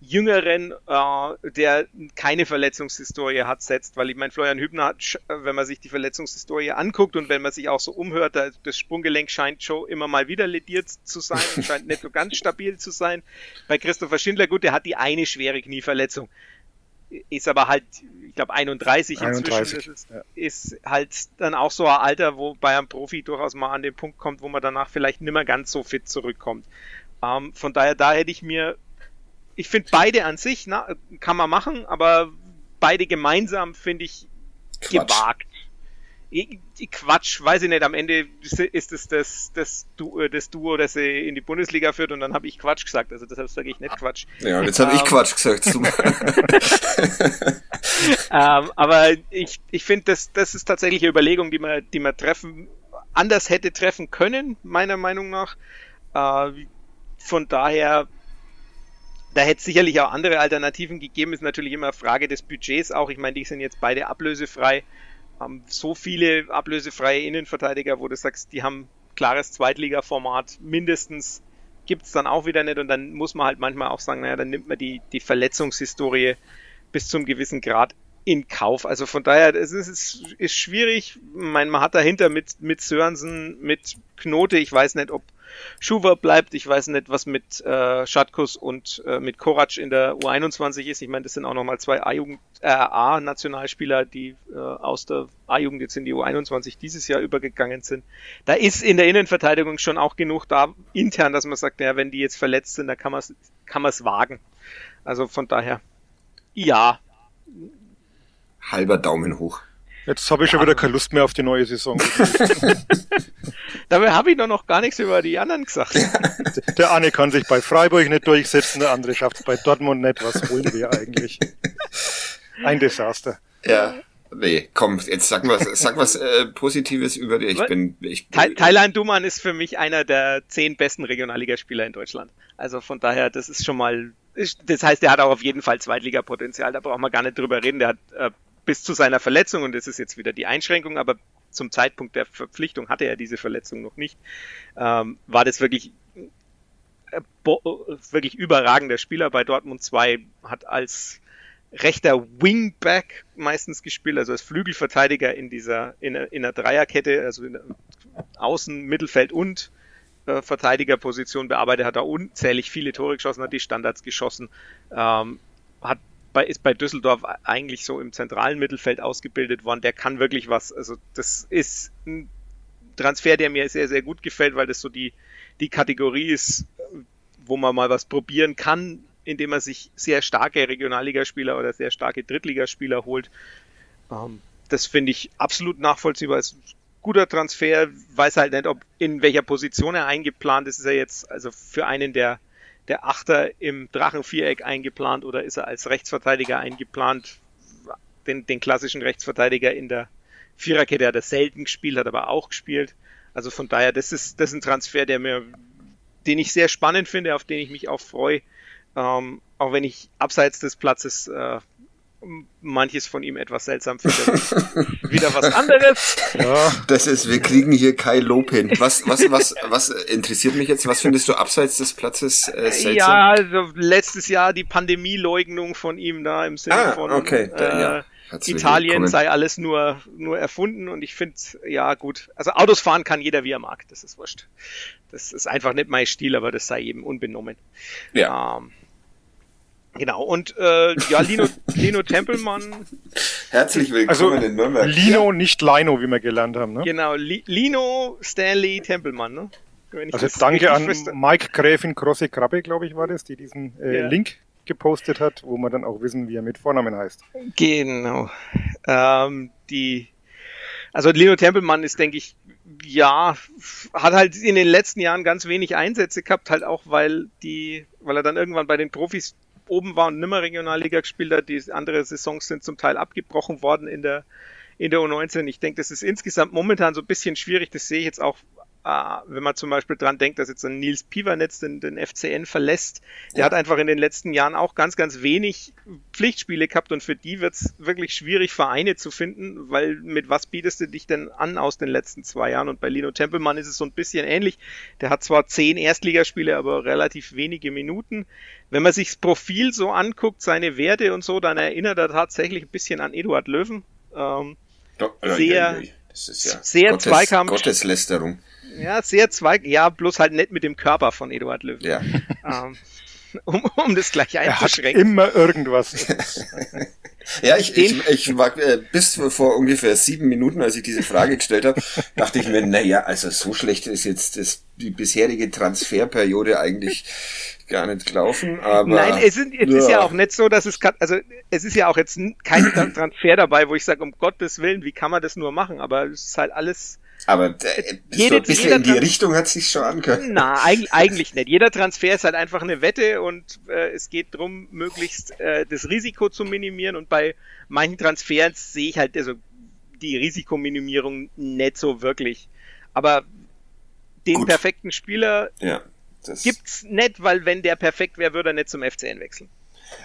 jüngeren, äh, der keine Verletzungshistorie hat, setzt, weil ich meine, Florian Hübner hat, wenn man sich die Verletzungshistorie anguckt und wenn man sich auch so umhört, das Sprunggelenk scheint schon immer mal wieder lediert zu sein und scheint nicht so ganz stabil zu sein. Bei Christopher Schindler, gut, der hat die eine schwere Knieverletzung ist aber halt, ich glaube 31 inzwischen 31, ist, ja. ist halt dann auch so ein Alter, wo bei einem Profi durchaus mal an den Punkt kommt, wo man danach vielleicht nimmer ganz so fit zurückkommt. Ähm, von daher, da hätte ich mir, ich finde beide an sich, na, kann man machen, aber beide gemeinsam finde ich Quatsch. gewagt. Quatsch, weiß ich nicht. Am Ende ist es das, das, Duo, das Duo, das sie in die Bundesliga führt und dann habe ich Quatsch gesagt. Also deshalb sage ich nicht Quatsch. Ja, und jetzt habe ich ähm, Quatsch gesagt. ähm, aber ich, ich finde, das, das ist tatsächlich eine Überlegung, die man, die man treffen, anders hätte treffen können, meiner Meinung nach. Äh, von daher da hätte es sicherlich auch andere Alternativen gegeben, ist natürlich immer Frage des Budgets auch. Ich meine, die sind jetzt beide ablösefrei haben so viele ablösefreie Innenverteidiger, wo du sagst, die haben klares Zweitliga-Format mindestens, gibt's dann auch wieder nicht und dann muss man halt manchmal auch sagen, naja, dann nimmt man die, die Verletzungshistorie bis zum gewissen Grad in Kauf. Also von daher, es ist, es ist schwierig. Ich meine, man hat dahinter mit, mit Sörensen, mit Knote, ich weiß nicht, ob Schuwer bleibt. Ich weiß nicht, was mit äh, Schatkus und äh, mit Korac in der U21 ist. Ich meine, das sind auch nochmal zwei A-Nationalspieler, äh, die äh, aus der A-Jugend jetzt in die U21 dieses Jahr übergegangen sind. Da ist in der Innenverteidigung schon auch genug da intern, dass man sagt, ja, wenn die jetzt verletzt sind, dann kann man es kann man's wagen. Also von daher, ja. Halber Daumen hoch. Jetzt habe ich schon wieder keine Lust mehr auf die neue Saison. Dabei habe ich doch noch gar nichts über die anderen gesagt. Der eine kann sich bei Freiburg nicht durchsetzen, der andere schafft es bei Dortmund nicht. Was wollen wir eigentlich? Ein Desaster. Ja. Nee, komm, jetzt sag was, sag was äh, Positives über dich. Ich bin, ich bin Thailand Duman ist für mich einer der zehn besten Regionalligaspieler in Deutschland. Also von daher, das ist schon mal, das heißt, er hat auch auf jeden Fall Zweitligapotenzial. Da brauchen wir gar nicht drüber reden. Der hat äh, bis zu seiner Verletzung, und das ist jetzt wieder die Einschränkung, aber zum Zeitpunkt der Verpflichtung hatte er diese Verletzung noch nicht, ähm, war das wirklich äh, wirklich überragender Spieler. Bei Dortmund 2, hat als rechter Wingback meistens gespielt, also als Flügelverteidiger in dieser, in, in einer Dreierkette, also in Außen, Mittelfeld und äh, Verteidigerposition bearbeitet, hat er unzählig viele Tore geschossen, hat die Standards geschossen, ähm, hat bei, ist bei Düsseldorf eigentlich so im zentralen Mittelfeld ausgebildet worden. Der kann wirklich was. Also das ist ein Transfer, der mir sehr, sehr gut gefällt, weil das so die, die Kategorie ist, wo man mal was probieren kann, indem man sich sehr starke Regionalligaspieler oder sehr starke Drittligaspieler holt. Ähm, das finde ich absolut nachvollziehbar. Ist ein guter Transfer. Weiß halt nicht, ob in welcher Position er eingeplant ist. Ist er jetzt also für einen der der Achter im Drachenviereck eingeplant oder ist er als Rechtsverteidiger eingeplant? Den, den klassischen Rechtsverteidiger in der Viererkette hat er selten gespielt, hat aber auch gespielt. Also von daher, das ist, das ist ein Transfer, der mir, den ich sehr spannend finde, auf den ich mich auch freue. Ähm, auch wenn ich abseits des Platzes äh, manches von ihm etwas seltsam finde. Wieder was anderes. Ja. Das ist, wir kriegen hier Kai Lob hin. Was, was, was, was interessiert mich jetzt? Was findest du abseits des Platzes äh, seltsam? Ja, also letztes Jahr die Pandemieleugnung von ihm da im Sinne ah, von okay. Da, ja. Äh, Italien sei alles nur, nur erfunden und ich finde, ja gut, also Autos fahren kann jeder wie er mag, das ist wurscht. Das ist einfach nicht mein Stil, aber das sei eben unbenommen. Ja. Ähm, Genau, und äh, ja, Lino, Lino Tempelmann. Herzlich willkommen also, in Nürnberg. Lino, nicht Lino, wie wir gelernt haben. Ne? Genau, Li Lino Stanley Tempelmann. Ne? Also danke an wüsste. Mike Gräfin Krosse Krabbe, glaube ich, war das, die diesen äh, ja. Link gepostet hat, wo man dann auch wissen, wie er mit Vornamen heißt. Genau. Ähm, die, also Lino Tempelmann ist, denke ich, ja, hat halt in den letzten Jahren ganz wenig Einsätze gehabt, halt auch, weil die, weil er dann irgendwann bei den Profis oben war und nimmer Regionalliga gespielt hat. Die andere Saisons sind zum Teil abgebrochen worden in der, in der U19. Ich denke, das ist insgesamt momentan so ein bisschen schwierig. Das sehe ich jetzt auch wenn man zum Beispiel dran denkt, dass jetzt ein Nils Pivanetz den, den FCN verlässt, der ja. hat einfach in den letzten Jahren auch ganz, ganz wenig Pflichtspiele gehabt und für die wird es wirklich schwierig, Vereine zu finden, weil mit was bietest du dich denn an aus den letzten zwei Jahren? Und bei Lino Tempelmann ist es so ein bisschen ähnlich. Der hat zwar zehn Erstligaspiele, aber relativ wenige Minuten. Wenn man sich das Profil so anguckt, seine Werte und so, dann erinnert er tatsächlich ein bisschen an Eduard Löwen. Ähm, Doch, sehr, das ist ja sehr Gottes, Zweikampf. Gotteslästerung. Ja, sehr zweig, ja, bloß halt nicht mit dem Körper von Eduard Löw. Ja. Ähm, um, um das gleich einzuschränken. Er hat immer irgendwas. Ja, ich, ich, ich war äh, bis vor ungefähr sieben Minuten, als ich diese Frage gestellt habe, dachte ich mir, na ja, also so schlecht ist jetzt das, die bisherige Transferperiode eigentlich gar nicht gelaufen, aber. Nein, es, ist, es ja. ist ja auch nicht so, dass es kann, also es ist ja auch jetzt kein Transfer dabei, wo ich sage, um Gottes Willen, wie kann man das nur machen? Aber es ist halt alles aber äh, jede, so ein bisschen in die Richtung hat sich schon angehört. Na, eigentlich, eigentlich nicht. Jeder Transfer ist halt einfach eine Wette und äh, es geht drum, möglichst äh, das Risiko zu minimieren. Und bei manchen Transfers sehe ich halt also die Risikominimierung nicht so wirklich. Aber den Gut. perfekten Spieler ja, gibt's nicht, weil wenn der perfekt wäre, würde er nicht zum FCN wechseln.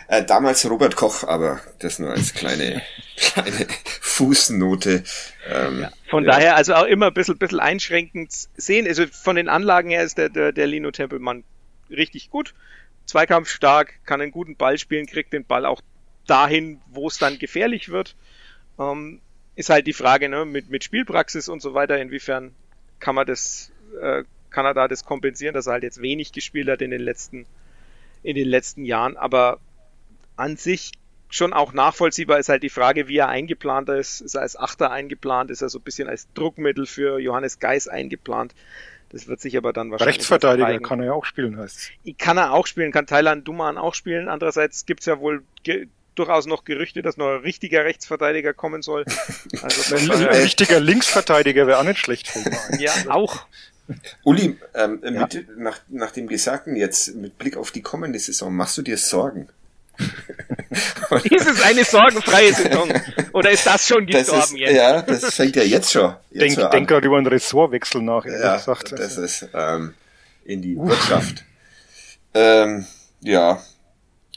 Äh, damals Robert Koch, aber das nur als kleine, kleine Fußnote. Ähm, ja, von ja. daher also auch immer ein bisschen, bisschen einschränkend sehen. Also von den Anlagen her ist der, der, der Lino Tempelmann richtig gut. Zweikampf stark, kann einen guten Ball spielen, kriegt den Ball auch dahin, wo es dann gefährlich wird. Ähm, ist halt die Frage, ne, mit, mit Spielpraxis und so weiter, inwiefern kann man das, äh, kann er da das kompensieren, dass er halt jetzt wenig gespielt hat in den letzten, in den letzten Jahren, aber an sich schon auch nachvollziehbar ist halt die Frage, wie er eingeplant ist. Ist er als Achter eingeplant? Ist er so ein bisschen als Druckmittel für Johannes Geis eingeplant? Das wird sich aber dann wahrscheinlich. Rechtsverteidiger kann er ja auch spielen, heißt Kann er auch spielen, kann Thailand Duman auch spielen. Andererseits gibt's ja wohl durchaus noch Gerüchte, dass noch ein richtiger Rechtsverteidiger kommen soll. Also ein richtiger Linksverteidiger wäre auch nicht schlecht. ja, auch. Uli, ähm, ja. Mit, nach, nach dem Gesagten jetzt mit Blick auf die kommende Saison, machst du dir Sorgen? ist es eine sorgenfreie Saison? Oder ist das schon gestorben das ist, jetzt? Ja, das fängt ja jetzt schon. Jetzt denk, denk gerade über einen Ressortwechsel nach. Ja, gesagt. das ist ähm, in die Uff. Wirtschaft. Ähm, ja,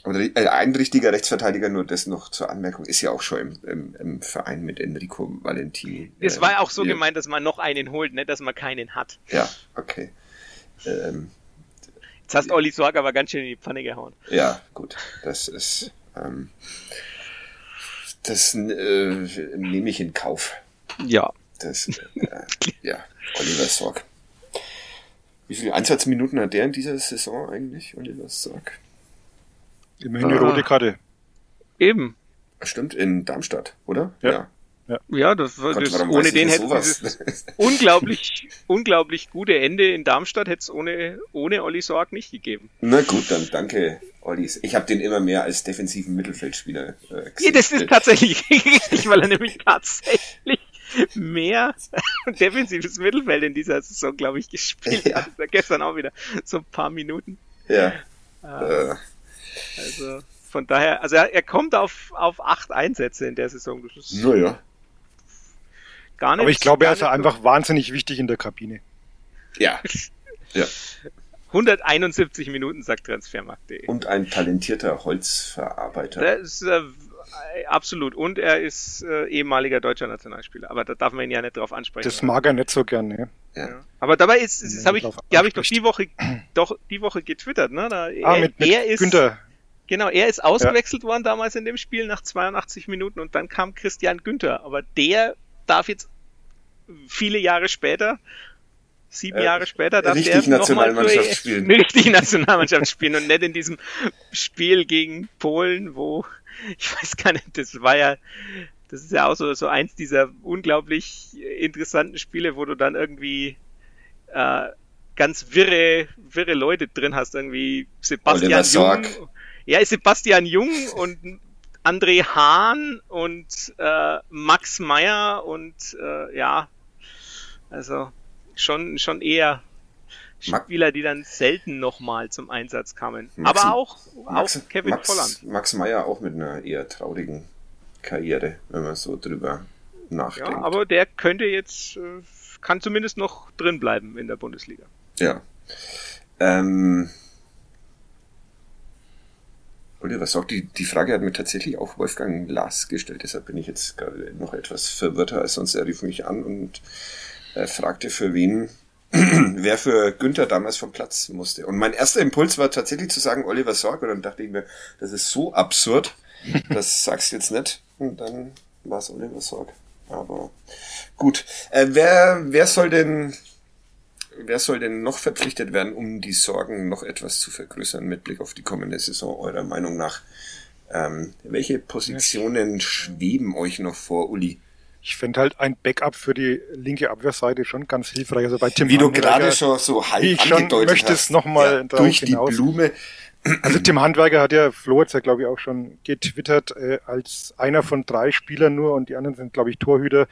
aber äh, ein richtiger Rechtsverteidiger, nur das noch zur Anmerkung, ist ja auch schon im, im, im Verein mit Enrico Valentini. Es äh, war auch so ja. gemeint, dass man noch einen holt, nicht dass man keinen hat. Ja, okay. Ähm, Jetzt hast Olli Sorg aber ganz schön in die Pfanne gehauen. Ja, gut. Das ist. Ähm, das äh, nehme ich in Kauf. Ja. Das, äh, ja, Oliver Sorg. Wie viele Einsatzminuten hat der in dieser Saison eigentlich, Oliver Sorg? Immerhin eine ah. rote Karte. Eben. Stimmt, in Darmstadt, oder? Ja. ja. Ja, ja das, Gott, das ohne den hätte dieses unglaublich, unglaublich gute Ende in Darmstadt hätte es ohne, ohne Olli Sorg nicht gegeben. Na gut, dann danke, Olli. Ich habe den immer mehr als defensiven Mittelfeldspieler äh, gesehen. Ja, das ist tatsächlich richtig, weil er nämlich tatsächlich mehr defensives Mittelfeld in dieser Saison, glaube ich, gespielt ja. hat. Gestern auch wieder so ein paar Minuten. Ja. Äh. Also von daher, also er, er kommt auf, auf acht Einsätze in der Saison. Naja. Gar nicht. Aber ich glaube, er ist einfach wahnsinnig wichtig in der Kabine. Ja. ja. 171 Minuten, sagt Transfermarkt.de. Und ein talentierter Holzverarbeiter. Das ist äh, absolut. Und er ist äh, ehemaliger deutscher Nationalspieler. Aber da darf man ihn ja nicht drauf ansprechen. Das mag er nicht so gerne. Ne? Ja. Aber dabei ist, das habe ich, hab ich doch die Woche, doch die Woche getwittert. Ne? Da, ah, er, mit, mit er ist, Günther. Genau, er ist ausgewechselt ja. worden damals in dem Spiel nach 82 Minuten und dann kam Christian Günther. Aber der darf jetzt viele Jahre später, sieben äh, Jahre später, darf richtig der Nationalmannschaft spielen. Richtig Nationalmannschaft spielen und nicht in diesem Spiel gegen Polen, wo ich weiß gar nicht, das war ja, das ist ja auch so, so eins dieser unglaublich interessanten Spiele, wo du dann irgendwie äh, ganz wirre, wirre Leute drin hast, irgendwie Sebastian Jung. Ja, Sebastian Jung und André Hahn und äh, Max Meyer und äh, ja, also schon, schon eher Spieler, die dann selten nochmal zum Einsatz kamen. Max, Aber auch, Max, auch Kevin Max, Volland. Max Meyer auch mit einer eher traurigen Karriere, wenn man so drüber nachdenkt. Ja, aber der könnte jetzt, äh, kann zumindest noch drin bleiben in der Bundesliga. Ja. Ähm, Oliver sagt, die, die Frage hat mir tatsächlich auch Wolfgang Lars gestellt, deshalb bin ich jetzt gerade noch etwas verwirrter als sonst. Er rief mich an und äh, fragte, für wen, wer für Günther damals vom Platz musste. Und mein erster Impuls war tatsächlich zu sagen Oliver Sorg, und dann dachte ich mir, das ist so absurd, das sagst du jetzt nicht. Und dann war es Oliver Sorg. Aber gut. Äh, wer, wer soll denn wer soll denn noch verpflichtet werden, um die Sorgen noch etwas zu vergrößern mit Blick auf die kommende Saison, eurer Meinung nach? Ähm, welche Positionen schweben euch noch vor, Uli? Ich finde halt ein Backup für die linke Abwehrseite schon ganz hilfreich. Also bei Tim Wie du gerade schon so halb ich schon angedeutet möchte es noch mal drauf durch die hinaus. Blume. Also Tim Handwerker hat ja, Flo hat's ja glaube ich auch schon getwittert, äh, als einer von drei Spielern nur und die anderen sind glaube ich Torhüter.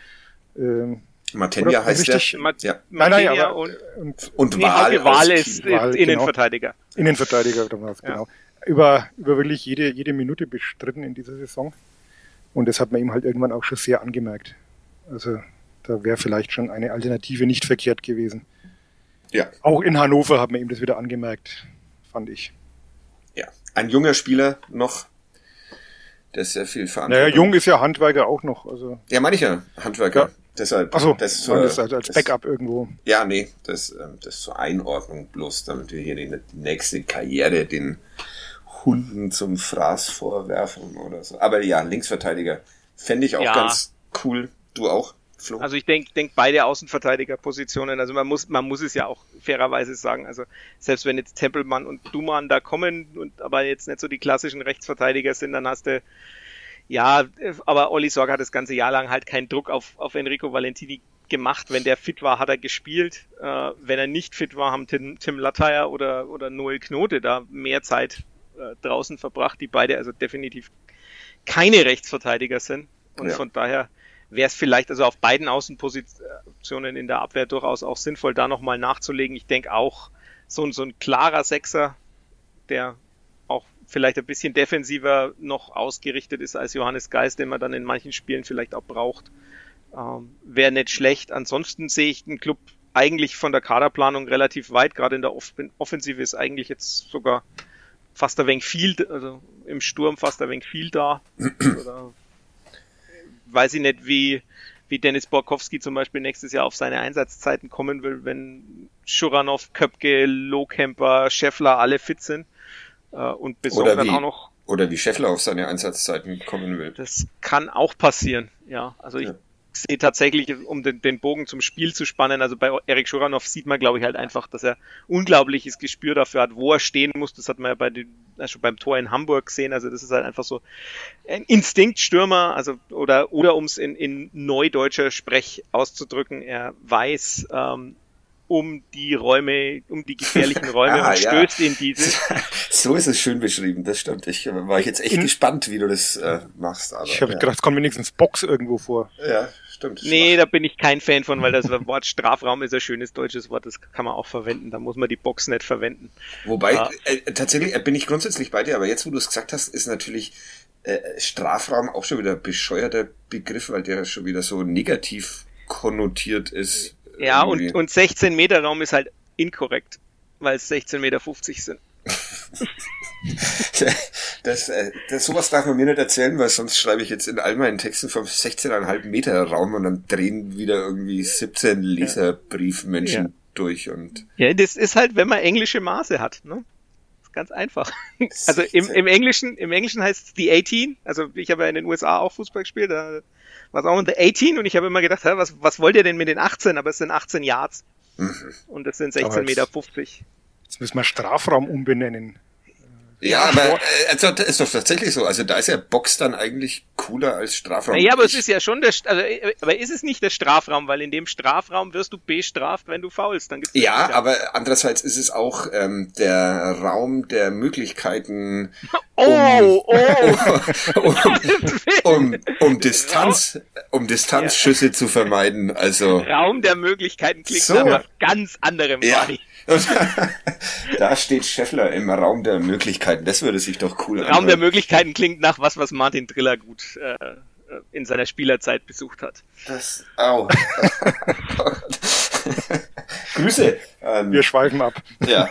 Ähm, Matenja Oder heißt richtig- der. Mat- Ja. nein, nein, aber und, und Und nee, Wahl, Wahl ist, Kiel. Genau. Innenverteidiger. Innenverteidiger oder was, Ja. genau. Über, über wirklich jede, jede Minute bestritten in dieser Saison. Und das hat man ihm halt irgendwann auch schon sehr angemerkt. Also da wäre vielleicht schon eine Alternative nicht verkehrt gewesen. Ja, Auch in Hannover hat man ihm das wieder angemerkt, fand ich. ja. Ein junger Spieler noch, der sehr viel Verantwortung. Naja, Jung ist ja Handwerker auch noch. Also, Ja, meine ich ja, Handwerker. Ja. Deshalb. achso, das, das, zur- das als, als das- Backup irgendwo. Ja, nee, das, ähm, das zur Einordnung bloß, damit wir hier die, die nächste Karriere den Hunden zum Fraß vorwerfen oder so. Aber ja, Linksverteidiger fände ich auch Ja. ganz cool. Du auch, Flo? Also ich denke denk beide Außenverteidigerpositionen, also man muss, man muss es ja auch fairerweise sagen, also selbst wenn jetzt Tempelmann und Duman da kommen und aber jetzt nicht so die klassischen Rechtsverteidiger sind, dann hast du ja, äh, aber Olli Sorg hat das ganze Jahr lang halt keinen Druck auf, auf Enrico Valentini gemacht. Wenn der fit war, hat er gespielt. Äh, wenn er nicht fit war, haben Tim, Tim Latteier oder, oder Noel Knote da mehr Zeit äh, draußen verbracht, die beide also definitiv keine Rechtsverteidiger sind. Und Ja. von daher wäre es vielleicht also auf beiden Außenpositionen in der Abwehr durchaus auch sinnvoll, da nochmal nachzulegen. Ich denke auch so, ein- so ein klarer Sechser, der vielleicht ein bisschen defensiver noch ausgerichtet ist als Johannes Geist, den man dann in manchen Spielen vielleicht auch braucht, ähm, wäre nicht schlecht. Ansonsten sehe ich den Club eigentlich von der Kaderplanung relativ weit. Gerade in der Off Offensive ist eigentlich jetzt sogar fast ein wenig viel, also im Sturm fast ein wenig viel da. Oder weiß ich nicht, wie, wie Dennis Borkowski zum Beispiel nächstes Jahr auf seine Einsatzzeiten kommen will, wenn Schuranov, Köpke, Lohkemper, Scheffler alle fit sind. Äh, und Oder dann wie- auch noch Oder wie Scheffler auf seine Einsatzzeiten kommen will. das kann auch passieren, ja. Also ich Ja. sehe tatsächlich, um den, den Bogen zum Spiel zu spannen, also bei Erik Schuranov sieht man, glaube ich, halt einfach, dass er unglaubliches Gespür dafür hat, wo er stehen muss. Das hat man ja bei den, also beim Tor in Hamburg gesehen. Also das ist halt einfach so ein Instinktstürmer, also oder oder um es in, in neudeutscher Sprech auszudrücken, er weiß ähm, um die Räume, um die gefährlichen Räume Ah, und ja. stößt in diese. So ist es schön beschrieben, das stimmt. Ich äh, war jetzt echt In- gespannt, wie du das äh, machst. Aber, Ich habe ja. gedacht, es kommt wenigstens Box irgendwo vor. Ja, stimmt. Nee, da bin ich kein Fan von, weil das Wort Strafraum ist ein schönes deutsches Wort, das kann man auch verwenden. Da muss man die Box nicht verwenden. Wobei, Ja. äh, tatsächlich äh, bin ich grundsätzlich bei dir, aber jetzt, wo du es gesagt hast, ist natürlich äh, Strafraum auch schon wieder bescheuerter Begriff, weil der schon wieder so negativ konnotiert ist. Ja, und, und 16 Meter Raum ist halt inkorrekt, weil es 16 Meter 50 sind. Das, äh, das, sowas darf man mir nicht erzählen, weil sonst schreibe ich jetzt in all meinen Texten vom 16,5 Meter Raum und dann drehen wieder irgendwie 17 Leserbriefmenschen Ja. durch und Ja, das ist halt, wenn man englische Maße hat, ne? ist ganz einfach. Also im, im Englischen, im Englischen heißt es die 18. Also ich habe ja in den USA auch Fußball gespielt, da war es auch the 18 und ich habe immer gedacht, hä, was, was wollt ihr denn mit den 18? Aber es sind 18 Yards. Und das sind 16 Aber jetzt- Meter 50. Jetzt müssen wir Strafraum umbenennen. Ja, aber äh, also, das ist doch tatsächlich so. Also da ist ja Box dann eigentlich cooler als Strafraum. Naja, aber es ist ja schon der, also, äh, aber ist es nicht der Strafraum, weil in dem Strafraum wirst du bestraft, wenn du faulst. Dann gibt's Ja, aber andererseits ist es auch ähm, der Raum der Möglichkeiten, Oh, oh! um, um, um Distanz, um Distanzschüsse zu vermeiden. Also Raum der Möglichkeiten klingt So. was ganz anderem. ja, Mari. da steht Scheffler im Raum der Möglichkeiten. Das würde sich doch cool Raum der anhören. Möglichkeiten klingt nach was, was Martin Driller gut äh, äh, in seiner Spielerzeit besucht hat. Das, au. Grüße. Ähm, Wir schweifen ab. Ja.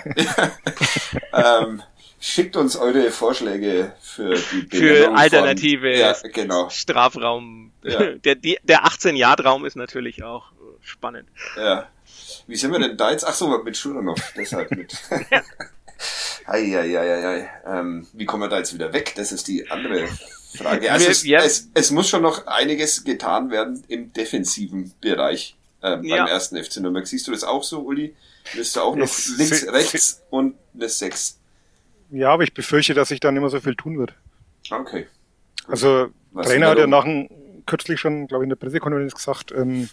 ähm, schickt uns eure Vorschläge für die Für Benennung von- alternative Ja, genau. Strafraum. Ja. Der, der 18-Yard-Raum ist natürlich auch äh, spannend. Ja. Wie sind wir denn da jetzt? Ach so, mit Schuranov. Deshalb mit. Eieieiei. Ähm, wie kommen wir da jetzt wieder weg? Das ist die andere Frage. Also Wir- es, ja. es, es muss schon noch einiges getan werden im defensiven Bereich ähm, beim Ja. ersten FC Nürnberg. Siehst du das auch so, Uli? Willst du auch noch Es- links, rechts und eine 6? Ja, aber ich befürchte, dass sich da nicht mehr so viel tun wird. Okay. Also Was Trainer hat ja nach dem, kürzlich schon, glaube ich, in der Pressekonferenz gesagt, ähm,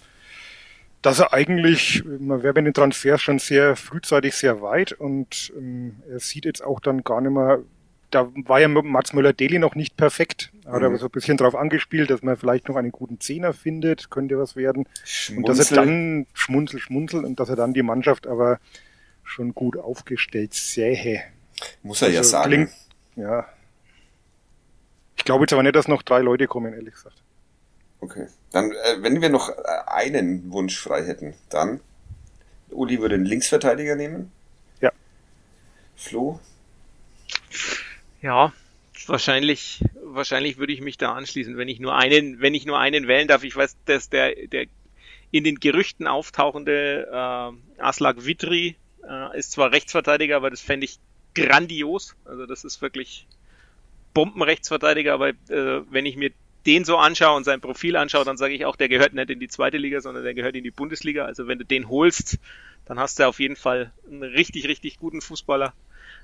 dass er eigentlich, man wäre bei den Transfers schon sehr frühzeitig sehr weit und ähm, er sieht jetzt auch dann gar nicht mehr, da war ja Mats Möller-Deli noch nicht perfekt, hat mhm. aber so ein bisschen drauf angespielt, dass man vielleicht noch einen guten Zehner findet, könnte was werden. Schmunzel. Und dass er dann schmunzel, schmunzel und dass er dann die Mannschaft aber schon gut aufgestellt sähe. Muss er also ja sagen. Klingt, ja. Ich glaube jetzt aber nicht, dass noch drei Leute kommen, ehrlich gesagt. Okay. Dann, äh, wenn wir noch äh, einen Wunsch frei hätten, dann Uli würde einen Linksverteidiger nehmen. Ja. Flo? Ja, wahrscheinlich, wahrscheinlich würde ich mich da anschließen, wenn ich nur einen, wenn ich nur einen wählen darf. Ich weiß, dass der, der in den Gerüchten auftauchende äh, Aslak Vitri äh, ist zwar Rechtsverteidiger, aber das fände ich grandios. Also das ist wirklich Bombenrechtsverteidiger, aber äh, wenn ich mir den so anschaue und sein Profil anschaue, dann sage ich auch, der gehört nicht in die zweite Liga, sondern der gehört in die Bundesliga. Also wenn du den holst, dann hast du auf jeden Fall einen richtig, richtig guten Fußballer.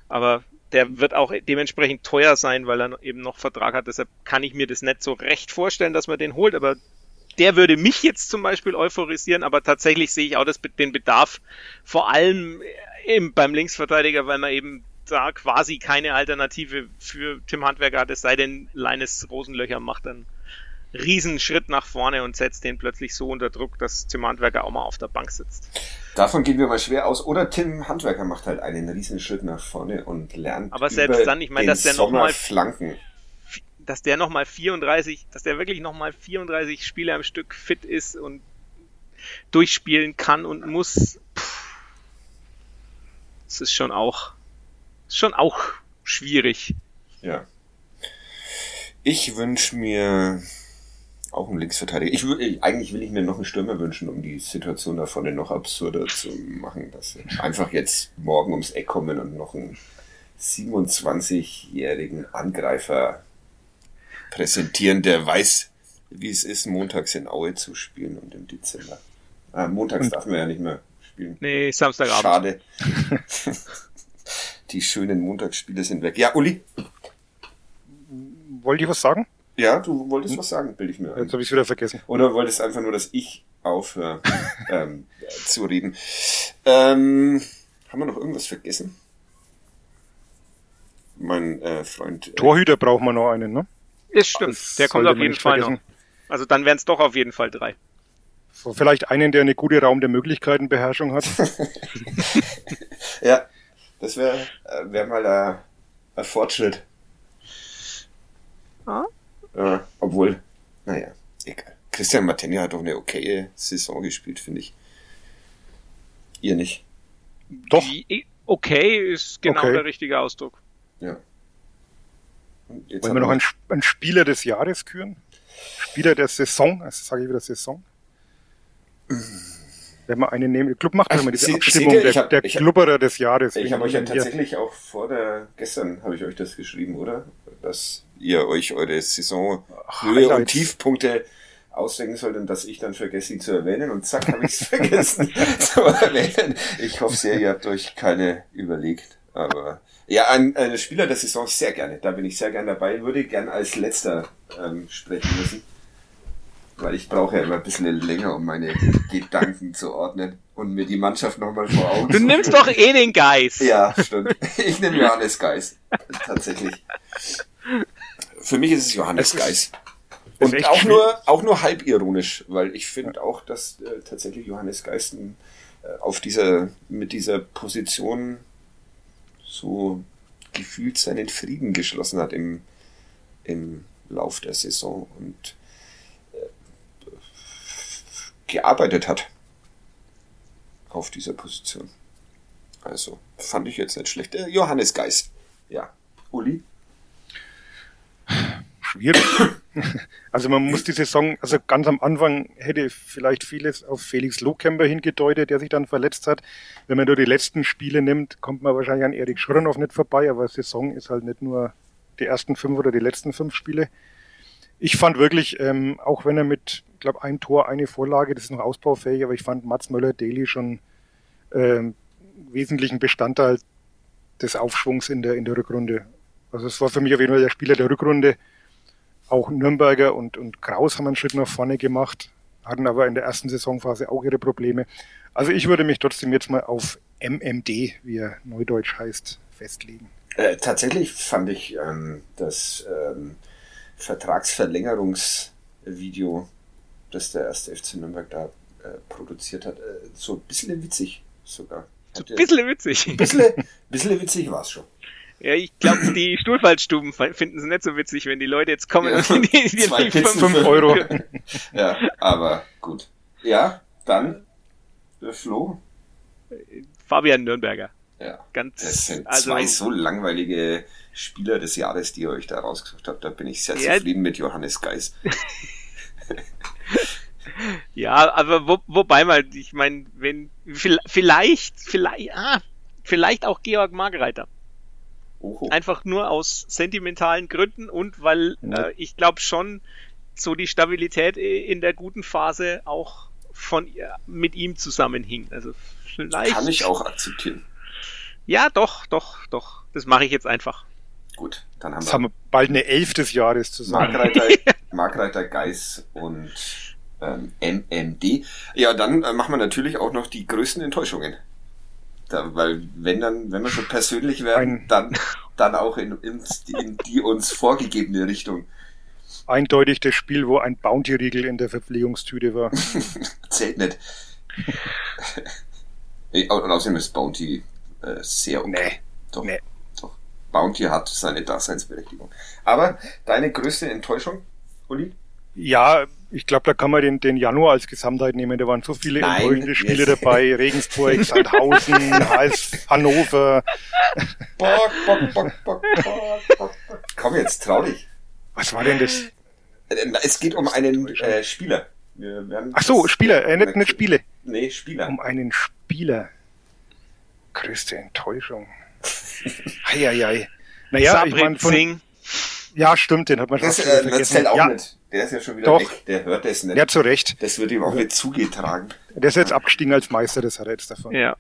Aber der wird auch dementsprechend teuer sein, weil er eben noch Vertrag hat. Deshalb kann ich mir das nicht so recht vorstellen, dass man den holt. Aber der würde mich jetzt zum Beispiel euphorisieren. Aber tatsächlich sehe ich auch das, den Bedarf vor allem eben beim Linksverteidiger, weil man eben da quasi keine Alternative für Tim Handwerker hat, es sei denn, Leines Rosenlöcher macht einen Riesenschritt nach vorne und setzt den plötzlich so unter Druck, dass Tim Handwerker auch mal auf der Bank sitzt. Davon gehen wir mal schwer aus. Oder Tim Handwerker macht halt einen Riesenschritt nach vorne und lernt. Aber selbst dann, ich meine, dass der nochmal flanken. Dass der nochmal 34, dass der wirklich nochmal 34 Spiele am Stück fit ist und durchspielen kann und muss. das ist schon auch ist schon auch schwierig. Ja. Ich wünsche mir auch einen Linksverteidiger. Ich würde, eigentlich will ich mir noch einen Stürmer wünschen, um die Situation da vorne noch absurder zu machen, dass sie einfach jetzt morgen ums Eck kommen und noch einen 27-jährigen Angreifer präsentieren, der weiß, wie es ist, montags in Aue zu spielen und im Dezember. Ah, montags darf man ja nicht mehr spielen. Nee, Samstagabend. Schade. Die schönen Montagsspiele sind weg. Ja, Uli? Wollte ich was sagen? Ja, du wolltest hm? was sagen, bilde ich mir Jetzt habe ich es wieder vergessen. Oder wolltest einfach nur, dass ich aufhöre ähm, zu reden. Ähm, haben wir noch irgendwas vergessen? Mein äh, Freund. Äh, Torhüter braucht man noch einen, ne? Ist stimmt. Das Der kommt auf jeden Fall vergessen. noch. Also dann wären es doch auf jeden Fall drei. So, vielleicht einen, der eine gute Raum der Möglichkeiten Beherrschung hat. ja, das wäre äh, wär mal ein, ein Fortschritt. Ah? Ja, obwohl, naja, egal. Christian Martenia hat doch eine okaye Saison gespielt, finde ich. Ihr nicht? Doch. Okay ist genau okay. der richtige Ausdruck. Ja. Wollen wir noch einen, einen, Spieler des Jahres küren? Spieler der Saison, also sage ich wieder Saison. Wenn man einen nehmen, Club macht immer diese Sie, Abstimmung ihr, der, hab, der Klubberer des Jahres. Ich habe euch ja tatsächlich auch vor der, gestern habe ich euch das geschrieben, oder? Dass ihr euch eure Saison Höhe und Tiefpunkte ausdenken sollt und dass ich dann vergesse, sie zu erwähnen und zack, habe ich es vergessen zu erwähnen. Ich hoffe sehr, ihr habt euch keine überlegt. Aber ja, ein, ein Spieler der Saison sehr gerne. Da bin ich sehr gern dabei. Würde gern als letzter ähm, sprechen müssen. Weil ich brauche ja immer ein bisschen länger, um meine Gedanken zu ordnen und mir die Mannschaft nochmal vor Augen Du nimmst doch eh den Geist. Ja, stimmt. Ich nehme Johannes Geist. Tatsächlich. Für mich ist es Johannes es Geist. Und auch nur, auch nur halb ironisch, weil ich finde auch, dass äh, tatsächlich Johannes Geist äh, auf dieser, mit dieser Position so gefühlt seinen Frieden geschlossen hat im, im Lauf der Saison und gearbeitet hat auf dieser Position. Also fand ich jetzt nicht schlecht. Äh, Johannes Geis. Ja. Uli? Schwierig. Also man muss die Saison, also ganz am Anfang hätte vielleicht vieles auf Felix Lohkemper hingedeutet, der sich dann verletzt hat. Wenn man nur die letzten Spiele nimmt, kommt man wahrscheinlich an Erik Schuranow nicht vorbei, aber Saison ist halt nicht nur die ersten fünf oder die letzten fünf Spiele. Ich fand wirklich, ähm, auch wenn er mit ich glaube, ein Tor, eine Vorlage, das ist noch ausbaufähig, aber ich fand Mats Möller-Daly schon äh, wesentlichen Bestandteil des Aufschwungs in der, in der Rückrunde. Also es war für mich auf jeden Fall der Spieler der Rückrunde. Auch Nürnberger und, und Kraus haben einen Schritt nach vorne gemacht, hatten aber in der ersten Saisonphase auch ihre Probleme. Also ich würde mich trotzdem jetzt mal auf MMD, wie er neudeutsch heißt, festlegen. Äh, tatsächlich fand ich ähm, das ähm, Vertragsverlängerungsvideo, das der erste FC Nürnberg da äh, produziert hat, äh, so ein bisschen witzig sogar. So ein bisschen witzig. Ein bisschen, bisschen witzig war es schon. Ja, ich glaube, die Stuhlfallstuben finden es nicht so witzig, wenn die Leute jetzt kommen Ja, und die, die, die zwei fünf- Pizzen Fünf Euro. Ja, aber gut. Ja, dann der Flo. Fabian Nürnberger. Ja. Ganz, Das sind also, zwei so langweilige Spieler des Jahres, die ihr euch da rausgesucht habt. Da bin ich sehr Ja. zufrieden mit Johannes Geis. Ja, aber wo, wobei mal, ich meine, wenn vielleicht, vielleicht, ah, vielleicht auch Georg Margreiter. Oho. Einfach nur aus sentimentalen Gründen und weil äh, ich glaube schon so die Stabilität in der guten Phase auch von mit ihm zusammenhing. Also vielleicht. Kann ich auch akzeptieren. Ja, doch, doch, doch. Das mache ich jetzt einfach. Gut, dann haben Jetzt wir haben wir bald eine Elf des Jahres zusammen. Markreiter, Markreiter Geis und ähm, MMD. Ja, dann äh, machen wir natürlich auch noch die größten Enttäuschungen. Da, weil wenn dann, wenn wir schon persönlich werden, Ein- dann, dann auch in, in, in die uns vorgegebene Richtung. Eindeutig das Spiel, wo ein Bounty-Riegel in der Verpflegungstüte war. Zählt nicht. Nee, Und außerdem ist Bounty äh, sehr okay. Nee. Doch, Nee. Bounty hat seine Daseinsberechtigung. Aber deine größte Enttäuschung, Uli? Ja, ich glaube, da kann man den, den Januar als Gesamtheit nehmen. Da waren so viele Nein, enttäuschende Spiele yes. dabei. Regensburg, Sandhausen, Hals, Hannover. Bock, bock, bock, bock, bock, bock. Komm jetzt, trau dich. Was war denn das? Äh, Es geht um einen äh, Spieler. Wir Ach so, Spieler, äh, nicht, nicht Spiele. Nee, Spieler. Um einen Spieler. Größte Enttäuschung. Heieiei. Naja, ich Sabri mein, von, Singh. ja, stimmt, den hat man schon Das, äh, das vergessen. zählt auch ja, nicht. Der ist ja schon wieder Doch. weg. Der hört das nicht. ja, zu Recht. Das wird ihm auch nicht zugetragen. Der ist jetzt abgestiegen als Meister, das hat er jetzt davon. Ja.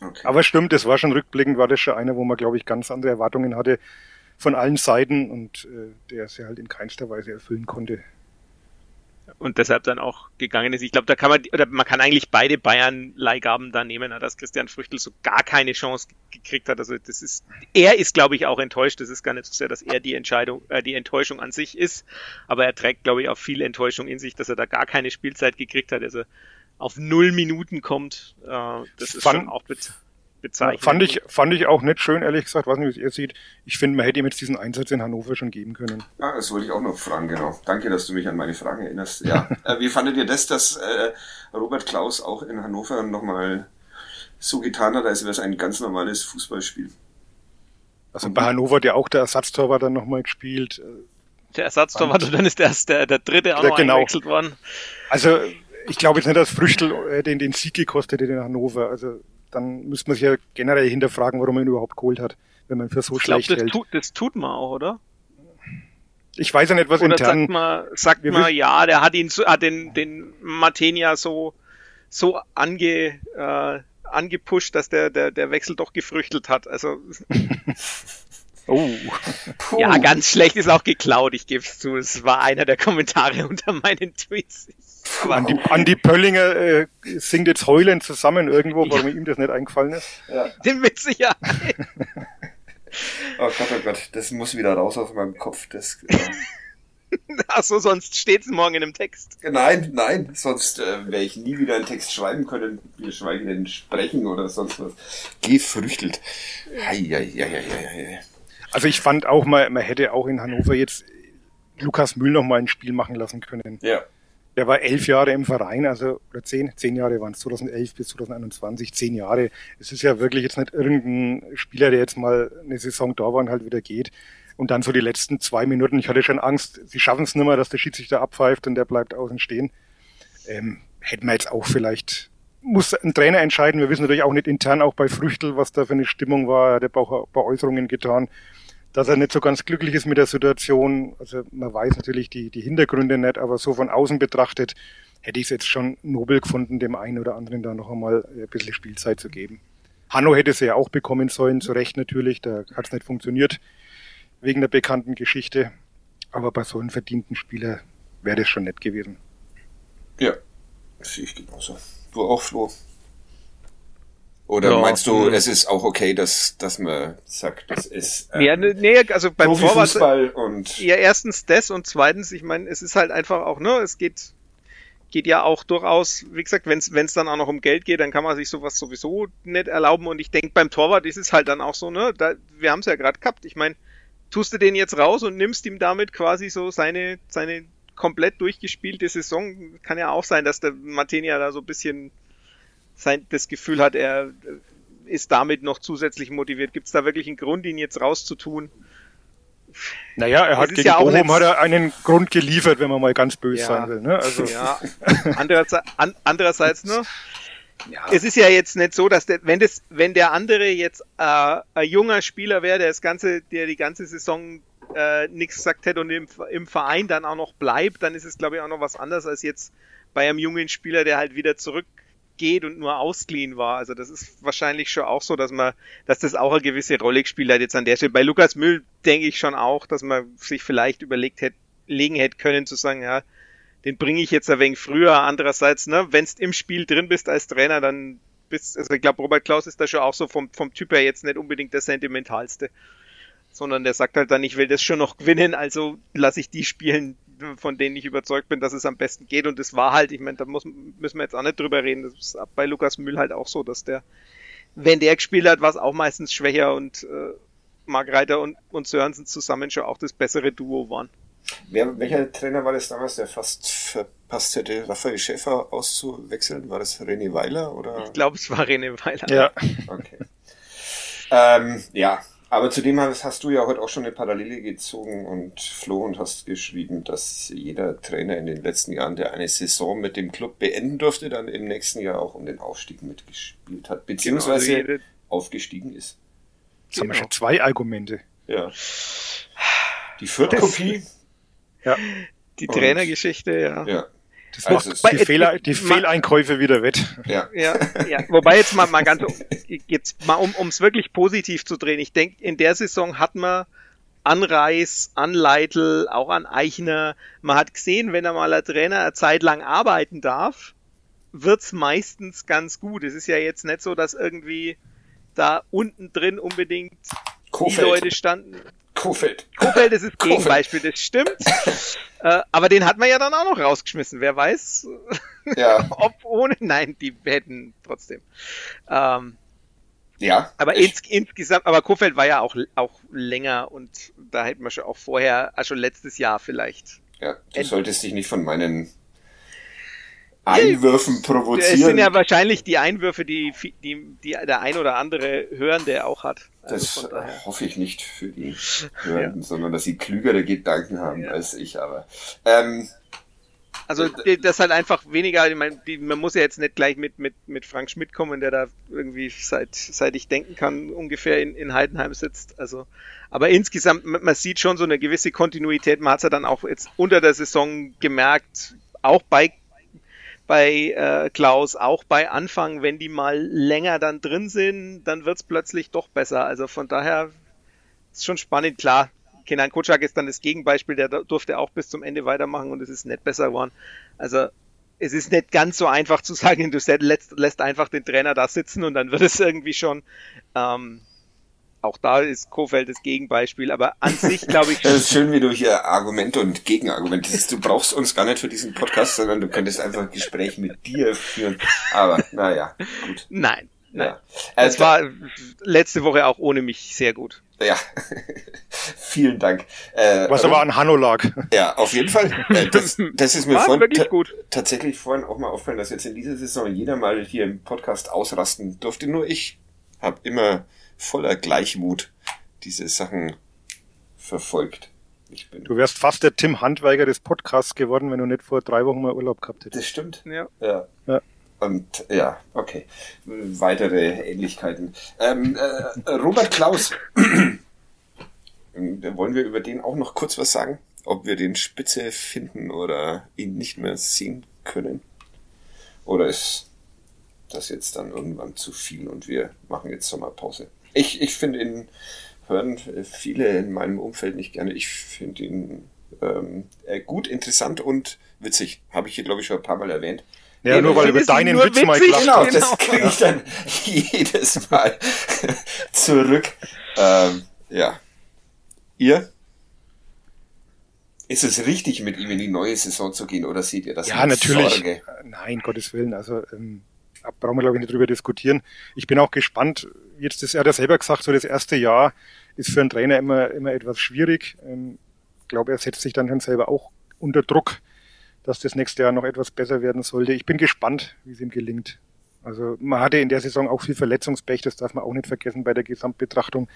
Okay. Aber stimmt, das war schon rückblickend, war das schon einer, wo man, glaube ich, ganz andere Erwartungen hatte von allen Seiten und äh, der sie halt in keinster Weise erfüllen konnte. Und deshalb dann auch gegangen ist. Ich glaube, da kann man, oder man kann eigentlich beide Bayern-Leihgaben da nehmen, dass Christian Früchtel so gar keine Chance gekriegt hat. Also das ist, er ist, glaube ich, auch enttäuscht. Das ist gar nicht so sehr, dass er die Entscheidung, äh, die Enttäuschung an sich ist, aber er trägt, glaube ich, auch viel Enttäuschung in sich, dass er da gar keine Spielzeit gekriegt hat. Also auf null Minuten kommt. Äh, das ist Fand- schon auch bez bezeichnend. Fand ich, fand ich auch nicht schön, ehrlich gesagt, weiß nicht, wie es ihr seht. Ich finde, man hätte ihm jetzt diesen Einsatz in Hannover schon geben können. Ah, das wollte ich auch noch fragen, genau. Danke, dass du mich an meine Fragen erinnerst. Ja. äh, wie fandet ihr das, dass äh, Robert Klaus auch in Hannover nochmal so getan hat, als wäre es ein ganz normales Fußballspiel? Also bei Hannover hat ja auch der Ersatztorwart dann nochmal gespielt. Der Ersatztorwart und dann ist erst der, der dritte auch Ja, noch genau. eingewechselt worden. Also ich glaube jetzt nicht, dass Früchtel äh, den, den Sieg gekostet hätte in Hannover. Also dann müsste man sich ja generell hinterfragen, warum man ihn überhaupt geholt hat, wenn man für so Ich schlecht das, hält. tut, das tut man auch, oder? Ich weiß ja nicht, was Oder intern... sagt man, sagt man, ja, der hat ihn so, hat den, den Matenia so, so ange, äh, angepusht, dass der, der, der Wechsel doch gefrüchtelt hat. Also, Oh, Puh. ja, ganz schlecht ist auch geklaut, ich gebe es zu. Es war einer der Kommentare unter meinen Tweets. Andi, Andi Pöllinger äh, singt jetzt heulend zusammen irgendwo, warum ihm das nicht eingefallen ist. Ja. Mit Sicherheit. Oh Gott, oh Gott, das muss wieder raus aus meinem Kopf. Das, äh, Ach so, sonst steht's morgen in einem Text. nein, nein, sonst äh, werde ich nie wieder einen Text schreiben können, geschweige denn sprechen oder sonst was. Gefrüchtelt. Hei, hei, hei, hei, hei. Also ich fand auch mal, man hätte auch in Hannover jetzt Lukas Mühl noch mal ein Spiel machen lassen können. Ja. Der war elf Jahre im Verein, also oder zehn, zehn Jahre waren es, 2011 bis 2021, zehn Jahre. Es ist ja wirklich jetzt nicht irgendein Spieler, der jetzt mal eine Saison da war und halt wieder geht. Und dann so die letzten zwei Minuten, ich hatte schon Angst, sie schaffen es nicht mehr, dass der Schiedsrichter abpfeift und der bleibt außen stehen. Ähm, hätten wir jetzt auch vielleicht, muss ein Trainer entscheiden. Wir wissen natürlich auch nicht intern, auch bei Früchtel, was da für eine Stimmung war. Er hat ja auch ein paar Äußerungen getan, dass er nicht so ganz glücklich ist mit der Situation. Also man weiß natürlich die, die Hintergründe nicht, aber so von außen betrachtet hätte ich es jetzt schon nobel gefunden, dem einen oder anderen da noch einmal ein bisschen Spielzeit zu geben. Hanno hätte sie ja auch bekommen sollen, zu Recht natürlich, da hat es nicht funktioniert, wegen der bekannten Geschichte. Aber bei so einem verdienten Spieler wäre das schon nett gewesen. Ja, sehe ich genauso. Du auch, Flo? Oder ja, meinst du, es ist auch okay, dass, dass man sagt, das ist ähm, ja, nee, also beim Torwart und ja erstens das und zweitens, ich meine, es ist halt einfach auch, ne, es geht geht ja auch durchaus, wie gesagt, wenn es dann auch noch um Geld geht, dann kann man sich sowas sowieso nicht erlauben und ich denke beim Torwart ist es halt dann auch so, ne, da, wir haben es ja gerade gehabt. Ich meine, tust du den jetzt raus und nimmst ihm damit quasi so seine seine komplett durchgespielte Saison, kann ja auch sein, dass der Martinia da so ein bisschen sein, das Gefühl hat, er ist damit noch zusätzlich motiviert. Gibt es da wirklich einen Grund, ihn jetzt rauszutun? Naja, er hat gegen ja Bochum hat er einen Grund geliefert, wenn man mal ganz böse ja, sein will. Ne? Also. Ja. Andererseits, an, andererseits ne? Ja. Es ist ja jetzt nicht so, dass der, wenn das, wenn der andere jetzt äh, ein junger Spieler wäre, der das ganze, der die ganze Saison äh, nichts gesagt hätte und im, im Verein dann auch noch bleibt, dann ist es glaube ich auch noch was anderes als jetzt bei einem jungen Spieler, der halt wieder zurück geht und nur ausgeliehen war. Also das ist wahrscheinlich schon auch so, dass man, dass das auch eine gewisse Rolle gespielt hat jetzt an der Stelle. Bei Lukas Müll denke ich schon auch, dass man sich vielleicht überlegt hätte, legen hätte können zu sagen, ja, den bringe ich jetzt ein wenig früher. Andererseits, ne, wenn du im Spiel drin bist als Trainer, dann bist, also ich glaube, Robert Klaus ist da schon auch so vom, vom Typ her jetzt nicht unbedingt der sentimentalste. Sondern der sagt halt dann, ich will das schon noch gewinnen, also lasse ich die spielen, von denen ich überzeugt bin, dass es am besten geht. Und das war halt, ich meine, da muss, müssen wir jetzt auch nicht drüber reden. Das ist bei Lukas Mühl halt auch so, dass der, wenn der gespielt hat, war es auch meistens schwächer und äh, Mark Reiter und, und Sörensen zusammen schon auch das bessere Duo waren. Wer, welcher Trainer war das damals, der fast verpasst hätte, Raphael Schäfer auszuwechseln? War das René Weiler? Oder? Ich glaube, es war René Weiler. Ja. Okay. ähm, ja, aber zudem hast du ja heute auch schon eine Parallele gezogen und Flo und hast geschrieben, dass jeder Trainer in den letzten Jahren, der eine Saison mit dem Club beenden durfte, dann im nächsten Jahr auch um den Aufstieg mitgespielt hat, beziehungsweise genau, also aufgestiegen ist. Jetzt genau. haben wir schon zwei Argumente. Ja. Die vierte Kopie. Ja. Die Trainergeschichte, ja. Ja. Das also macht die, Fehler, die Fehleinkäufe wieder wett. Ja. ja, ja. Wobei jetzt mal, mal ganz, jetzt mal um es wirklich positiv zu drehen. Ich denke, in der Saison hat man an Reis, an Leitl, auch an Eichner. Man hat gesehen, wenn er mal als Trainer eine Zeit lang arbeiten darf, wird's meistens ganz gut. Es ist ja jetzt nicht so, dass irgendwie da unten drin unbedingt Kofeld. die Leute standen. Kofeld. Kofeld ist das Gegenbeispiel, das stimmt. äh, aber den hat man ja dann auch noch rausgeschmissen. Wer weiß, ja. ob ohne. Nein, die hätten trotzdem. Ähm, ja. Aber ins, insgesamt, aber Kofeld war ja auch, auch länger und da hätten wir schon auch vorher, also letztes Jahr vielleicht. Ja, du solltest dich nicht von meinen Einwürfen provozieren. Es sind ja wahrscheinlich die Einwürfe, die, die, die der ein oder andere Hörende auch hat. Also das hoffe ich nicht für die Hörenden, ja. sondern dass sie klügere Gedanken haben ja. als ich, aber. Ähm, also das ist halt einfach weniger, ich meine, die, man muss ja jetzt nicht gleich mit, mit, mit Frank Schmidt kommen, der da irgendwie seit, seit ich denken kann, ungefähr in, in Heidenheim sitzt. Also, aber insgesamt, man sieht schon so eine gewisse Kontinuität. Man hat es ja dann auch jetzt unter der Saison gemerkt, auch bei bei äh, Klaus, auch bei Anfang, wenn die mal länger dann drin sind, dann wird's plötzlich doch besser. Also von daher ist schon spannend. Klar, Kenan Kutschak ist dann das Gegenbeispiel, der durfte auch bis zum Ende weitermachen und es ist nicht besser geworden. Also es ist nicht ganz so einfach zu sagen, du lässt, lässt einfach den Trainer da sitzen und dann wird es irgendwie schon. Ähm, auch da ist Kofeld das Gegenbeispiel, aber an sich glaube ich. Es ist schön, wie du hier Argumente und Gegenargumente siehst. Du brauchst uns gar nicht für diesen Podcast, sondern du könntest einfach ein Gespräch mit dir führen. Aber naja, gut. Nein. Nein. Ja. Also, es war letzte Woche auch ohne mich sehr gut. Ja, vielen Dank. Äh, Was aber an Hanno lag. Ja, auf jeden Fall. Äh, das, das ist mir vorhin tatsächlich vorhin auch mal aufgefallen, dass jetzt in dieser Saison jeder mal hier im Podcast ausrasten durfte. Nur ich habe immer voller Gleichmut diese Sachen verfolgt. Ich bin du wärst fast der Tim Handweiger des Podcasts geworden, wenn du nicht vor drei Wochen mal Urlaub gehabt hättest. Das stimmt. Ja. ja. ja. Und ja, okay. Weitere Ähnlichkeiten. Ähm, äh, Robert Klaus. Wollen wir über den auch noch kurz was sagen? Ob wir den Spitze finden oder ihn nicht mehr sehen können? Oder ist das jetzt dann irgendwann zu viel und wir machen jetzt Sommerpause. Ich, ich finde ihn, hören viele in meinem Umfeld nicht gerne. Ich finde ihn ähm, äh, gut, interessant und witzig. Habe ich hier, glaube ich, schon ein paar Mal erwähnt. Ja, ja nur weil über deinen Witz witzig, mal gelacht Genau, das kriege ich dann jedes Mal zurück. Ähm, ja. Ihr? Ist es richtig, mit ihm in die neue Saison zu gehen oder seht ihr das Ja, natürlich. Sorge? Nein, Gottes Willen. Also ähm, brauchen wir, glaube ich, nicht drüber diskutieren. Ich bin auch gespannt. Jetzt ist er hat selber gesagt, so das erste Jahr ist für einen Trainer immer, immer etwas schwierig. Ähm, ich glaube, er setzt sich dann schon selber auch unter Druck, dass das nächste Jahr noch etwas besser werden sollte. Ich bin gespannt, wie es ihm gelingt. Also man hatte in der Saison auch viel Verletzungspech, das darf man auch nicht vergessen bei der Gesamtbetrachtung.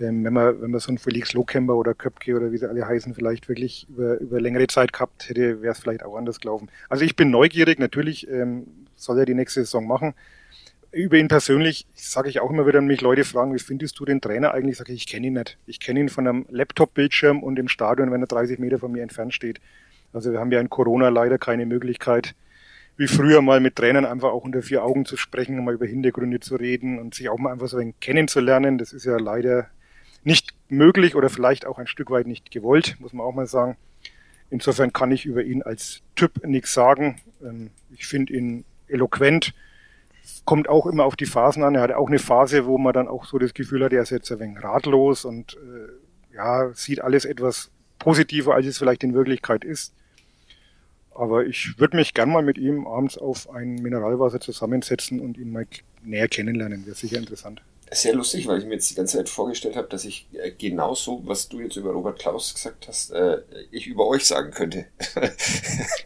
Ähm, wenn man wenn man so einen Felix Lohkemper oder Köpke oder wie sie alle heißen vielleicht wirklich über, über längere Zeit gehabt hätte, wäre es vielleicht auch anders gelaufen. Also ich bin neugierig, natürlich ähm, soll er die nächste Saison machen. Über ihn persönlich sage ich auch immer wieder, wenn mich Leute fragen, wie findest du den Trainer eigentlich? Sage ich, ich kenne ihn nicht. Ich kenne ihn von einem Laptop-Bildschirm und im Stadion, wenn er 30 Meter von mir entfernt steht. Also wir haben ja in Corona leider keine Möglichkeit, wie früher mal mit Trainern einfach auch unter vier Augen zu sprechen, mal über Hintergründe zu reden und sich auch mal einfach so ein kennenzulernen. Das ist ja leider nicht möglich oder vielleicht auch ein Stück weit nicht gewollt, muss man auch mal sagen. Insofern kann ich über ihn als Typ nichts sagen. Ähm, ich finde ihn eloquent, kommt auch immer auf die Phasen an. Er hat auch eine Phase, wo man dann auch so das Gefühl hat, er ist jetzt ein wenig ratlos und äh, ja, sieht alles etwas positiver, als es vielleicht in Wirklichkeit ist. Aber ich würde mich gern mal mit ihm abends auf ein Mineralwasser zusammensetzen und ihn mal näher kennenlernen. Wäre sicher interessant. Sehr lustig, weil ich mir jetzt die ganze Zeit vorgestellt habe, dass ich äh, genauso, was du jetzt über Robert Klaus gesagt hast, äh, ich über euch sagen könnte.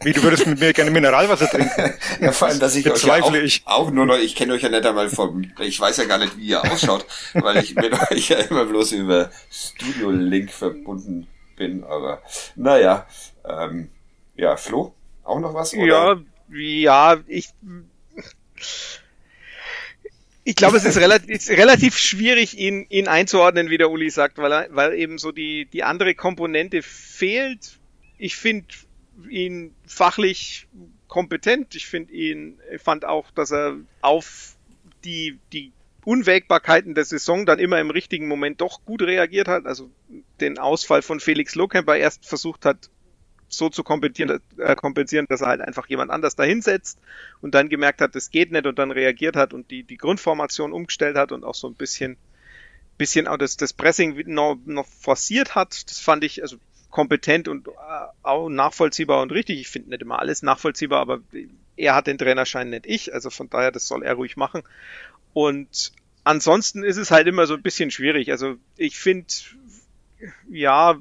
Wie, du würdest mit mir gerne Mineralwasser trinken? ja, vor allem, dass ich euch ja auch, ich. auch nur noch, ich kenne euch ja nicht einmal vom, ich weiß ja gar nicht, wie ihr ausschaut, weil ich mit euch ja immer bloß über Studio Link verbunden bin, aber naja, ähm, ja, Flo, auch noch was? Oder? Ja, ja, ich. Ich glaube, es ist relativ, ist relativ schwierig, ihn, ihn einzuordnen, wie der Uli sagt, weil, er, weil eben so die, die andere Komponente fehlt. Ich finde ihn fachlich kompetent. Ich finde ihn, ich fand auch, dass er auf die, die Unwägbarkeiten der Saison dann immer im richtigen Moment doch gut reagiert hat. Also den Ausfall von Felix Lohkemper erst versucht hat so zu kompensieren, äh, kompensieren, dass er halt einfach jemand anders dahinsetzt und dann gemerkt hat, das geht nicht und dann reagiert hat und die, die Grundformation umgestellt hat und auch so ein bisschen, bisschen auch das, das Pressing noch, noch forciert hat. Das fand ich also kompetent und äh, auch nachvollziehbar und richtig. Ich finde nicht immer alles nachvollziehbar, aber er hat den Trainerschein, nicht ich. Also von daher, das soll er ruhig machen. Und ansonsten ist es halt immer so ein bisschen schwierig. Also ich finde, ja,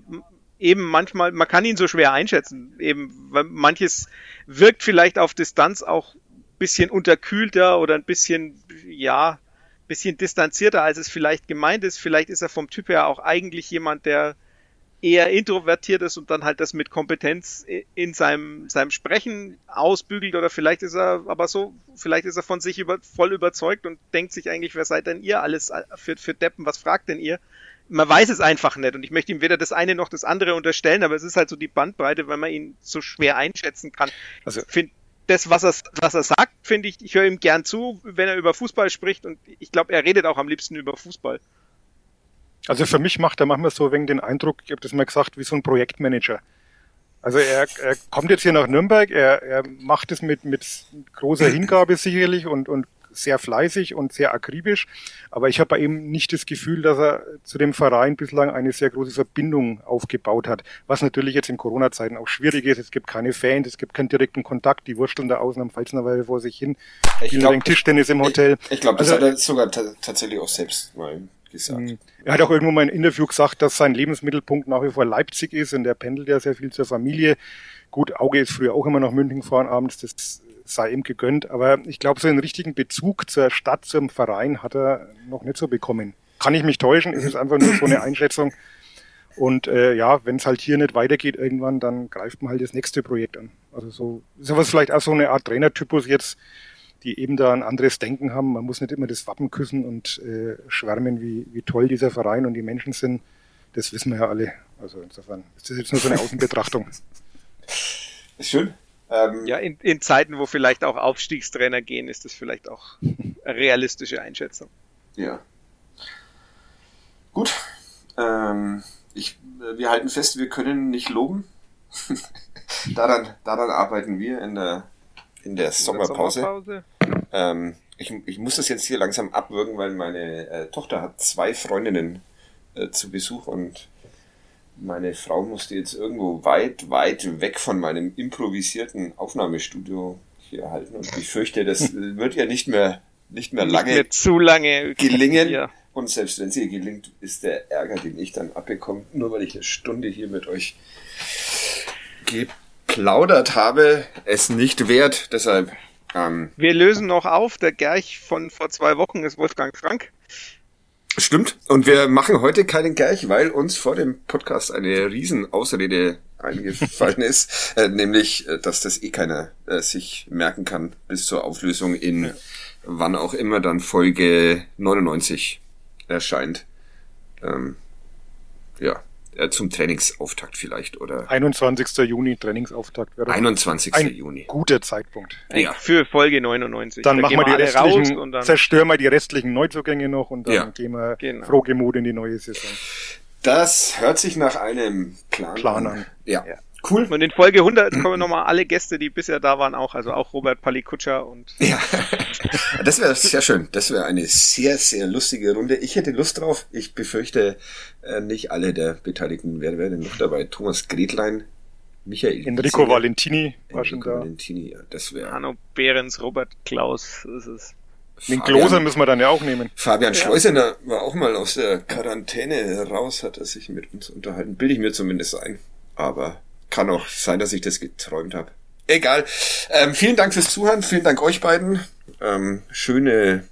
eben manchmal, man kann ihn so schwer einschätzen. Eben, weil manches wirkt vielleicht auf Distanz auch bisschen unterkühlter oder ein bisschen, ja, bisschen distanzierter, als es vielleicht gemeint ist. Vielleicht ist er vom Typ her auch eigentlich jemand, der eher introvertiert ist und dann halt das mit Kompetenz in seinem, seinem Sprechen ausbügelt oder vielleicht ist er aber so, vielleicht ist er von sich über, voll überzeugt und denkt sich eigentlich, wer seid denn ihr alles für, für Deppen, was fragt denn ihr? Man weiß es einfach nicht und ich möchte ihm weder das eine noch das andere unterstellen, aber es ist halt so die Bandbreite, weil man ihn so schwer einschätzen kann. Also find, das, was er, was er sagt, finde ich, ich höre ihm gern zu, wenn er über Fußball spricht und ich glaube, er redet auch am liebsten über Fußball. Also für mich macht er manchmal so wegen den Eindruck, ich habe das mal gesagt, wie so ein Projektmanager. Also er, er kommt jetzt hier nach Nürnberg, er, er macht es mit, mit großer Hingabe sicherlich und, und sehr fleißig und sehr akribisch, aber ich habe bei ihm nicht das Gefühl, dass er zu dem Verein bislang eine sehr große Verbindung aufgebaut hat, was natürlich jetzt in Corona-Zeiten auch schwierig ist. Es gibt keine Fans, es gibt keinen direkten Kontakt, die wursteln da außen am Pfalznerweise vor sich hin, ich spielen Tischtennis im Hotel. Ich, ich glaube, das also, hat er sogar tatsächlich auch selbst mal gesagt. Hm. Er hat auch irgendwo mal in einem Interview gesagt, dass sein Lebensmittelpunkt nach wie vor Leipzig ist und er pendelt ja sehr viel zur Familie. Gut, Auge ist früher auch immer nach München gefahren abends, das sei ihm gegönnt. Aber ich glaube, so einen richtigen Bezug zur Stadt, zum Verein hat er noch nicht so bekommen. Kann ich mich täuschen? Ist es einfach nur so eine Einschätzung? Und äh, ja, wenn es halt hier nicht weitergeht irgendwann, dann greift man halt das nächste Projekt an. Also so ist aber vielleicht auch so eine Art Trainertypus jetzt, die eben da ein anderes Denken haben. Man muss nicht immer das Wappen küssen und äh, schwärmen, wie, wie toll dieser Verein und die Menschen sind. Das wissen wir ja alle. Also insofern ist das jetzt nur so eine Außenbetrachtung. Ist schön. Ähm, ja, in, in Zeiten, wo vielleicht auch Aufstiegstrainer gehen, ist das vielleicht auch eine realistische Einschätzung. Ja. Gut. Ähm, ich, wir halten fest, wir können nicht loben. daran, daran arbeiten wir in der, in der Sommerpause. Sommerpause. Ähm, ich, ich muss das jetzt hier langsam abwürgen, weil meine äh, Tochter hat zwei Freundinnen äh, zu Besuch und meine Frau musste jetzt irgendwo weit, weit weg von meinem improvisierten Aufnahmestudio hier halten und ich fürchte, das wird ja nicht mehr, nicht mehr lange, nicht mehr zu lange gelingen. Ja. Und selbst wenn sie gelingt, ist der Ärger, den ich dann abbekomme, nur weil ich eine Stunde hier mit euch geplaudert habe, es nicht wert. Deshalb. Ähm, Wir lösen noch auf. Der Gerch von vor zwei Wochen ist Wolfgang Frank. Stimmt. Und wir machen heute keinen Gerch, weil uns vor dem Podcast eine Riesenausrede eingefallen ist, äh, nämlich, äh, dass das eh keiner äh, sich merken kann bis zur Auflösung in ja. wann auch immer dann Folge 99 erscheint. Ähm, ja, äh, zum Trainingsauftakt vielleicht oder 21. Juni Trainingsauftakt wäre 21. ein Juni. Guter Zeitpunkt. Ja. Für Folge 99. Dann da machen wir die restlichen, und dann zerstören wir die restlichen Neuzugänge noch und dann ja. gehen wir genau. frohgemut in die neue Saison. Das hört sich nach einem Plan, Plan an. an. Ja. ja. Cool. Und in Folge 100 kommen nochmal alle Gäste, die bisher da waren, auch, also auch Robert Palikutscher und. Ja, das wäre sehr schön. Das wäre eine sehr, sehr lustige Runde. Ich hätte Lust drauf. Ich befürchte, äh, nicht alle der Beteiligten werden, werden noch dabei. Thomas Gretlein, Michael. Enrico Zieger, Valentini war Enrico schon da. Valentini, ja, das wäre. Hanno Behrens, Robert Klaus, das ist Den Kloser müssen wir dann ja auch nehmen. Fabian ja. Schleusener war auch mal aus der Quarantäne raus, hat er sich mit uns unterhalten. Bilde ich mir zumindest ein. Aber kann auch sein, dass ich das geträumt habe. Egal. Ähm, vielen Dank fürs Zuhören. Vielen Dank euch beiden. Ähm, schöne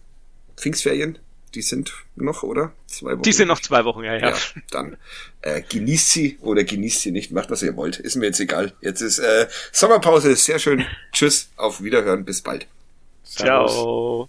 Pfingstferien. Die sind noch, oder? Zwei Wochen. Die sind noch zwei Wochen, ja, ja. ja dann äh, genießt sie oder genießt sie nicht. Macht, was ihr wollt. Ist mir jetzt egal. Jetzt ist äh, Sommerpause. Sehr schön. Tschüss. Auf Wiederhören. Bis bald. Ciao.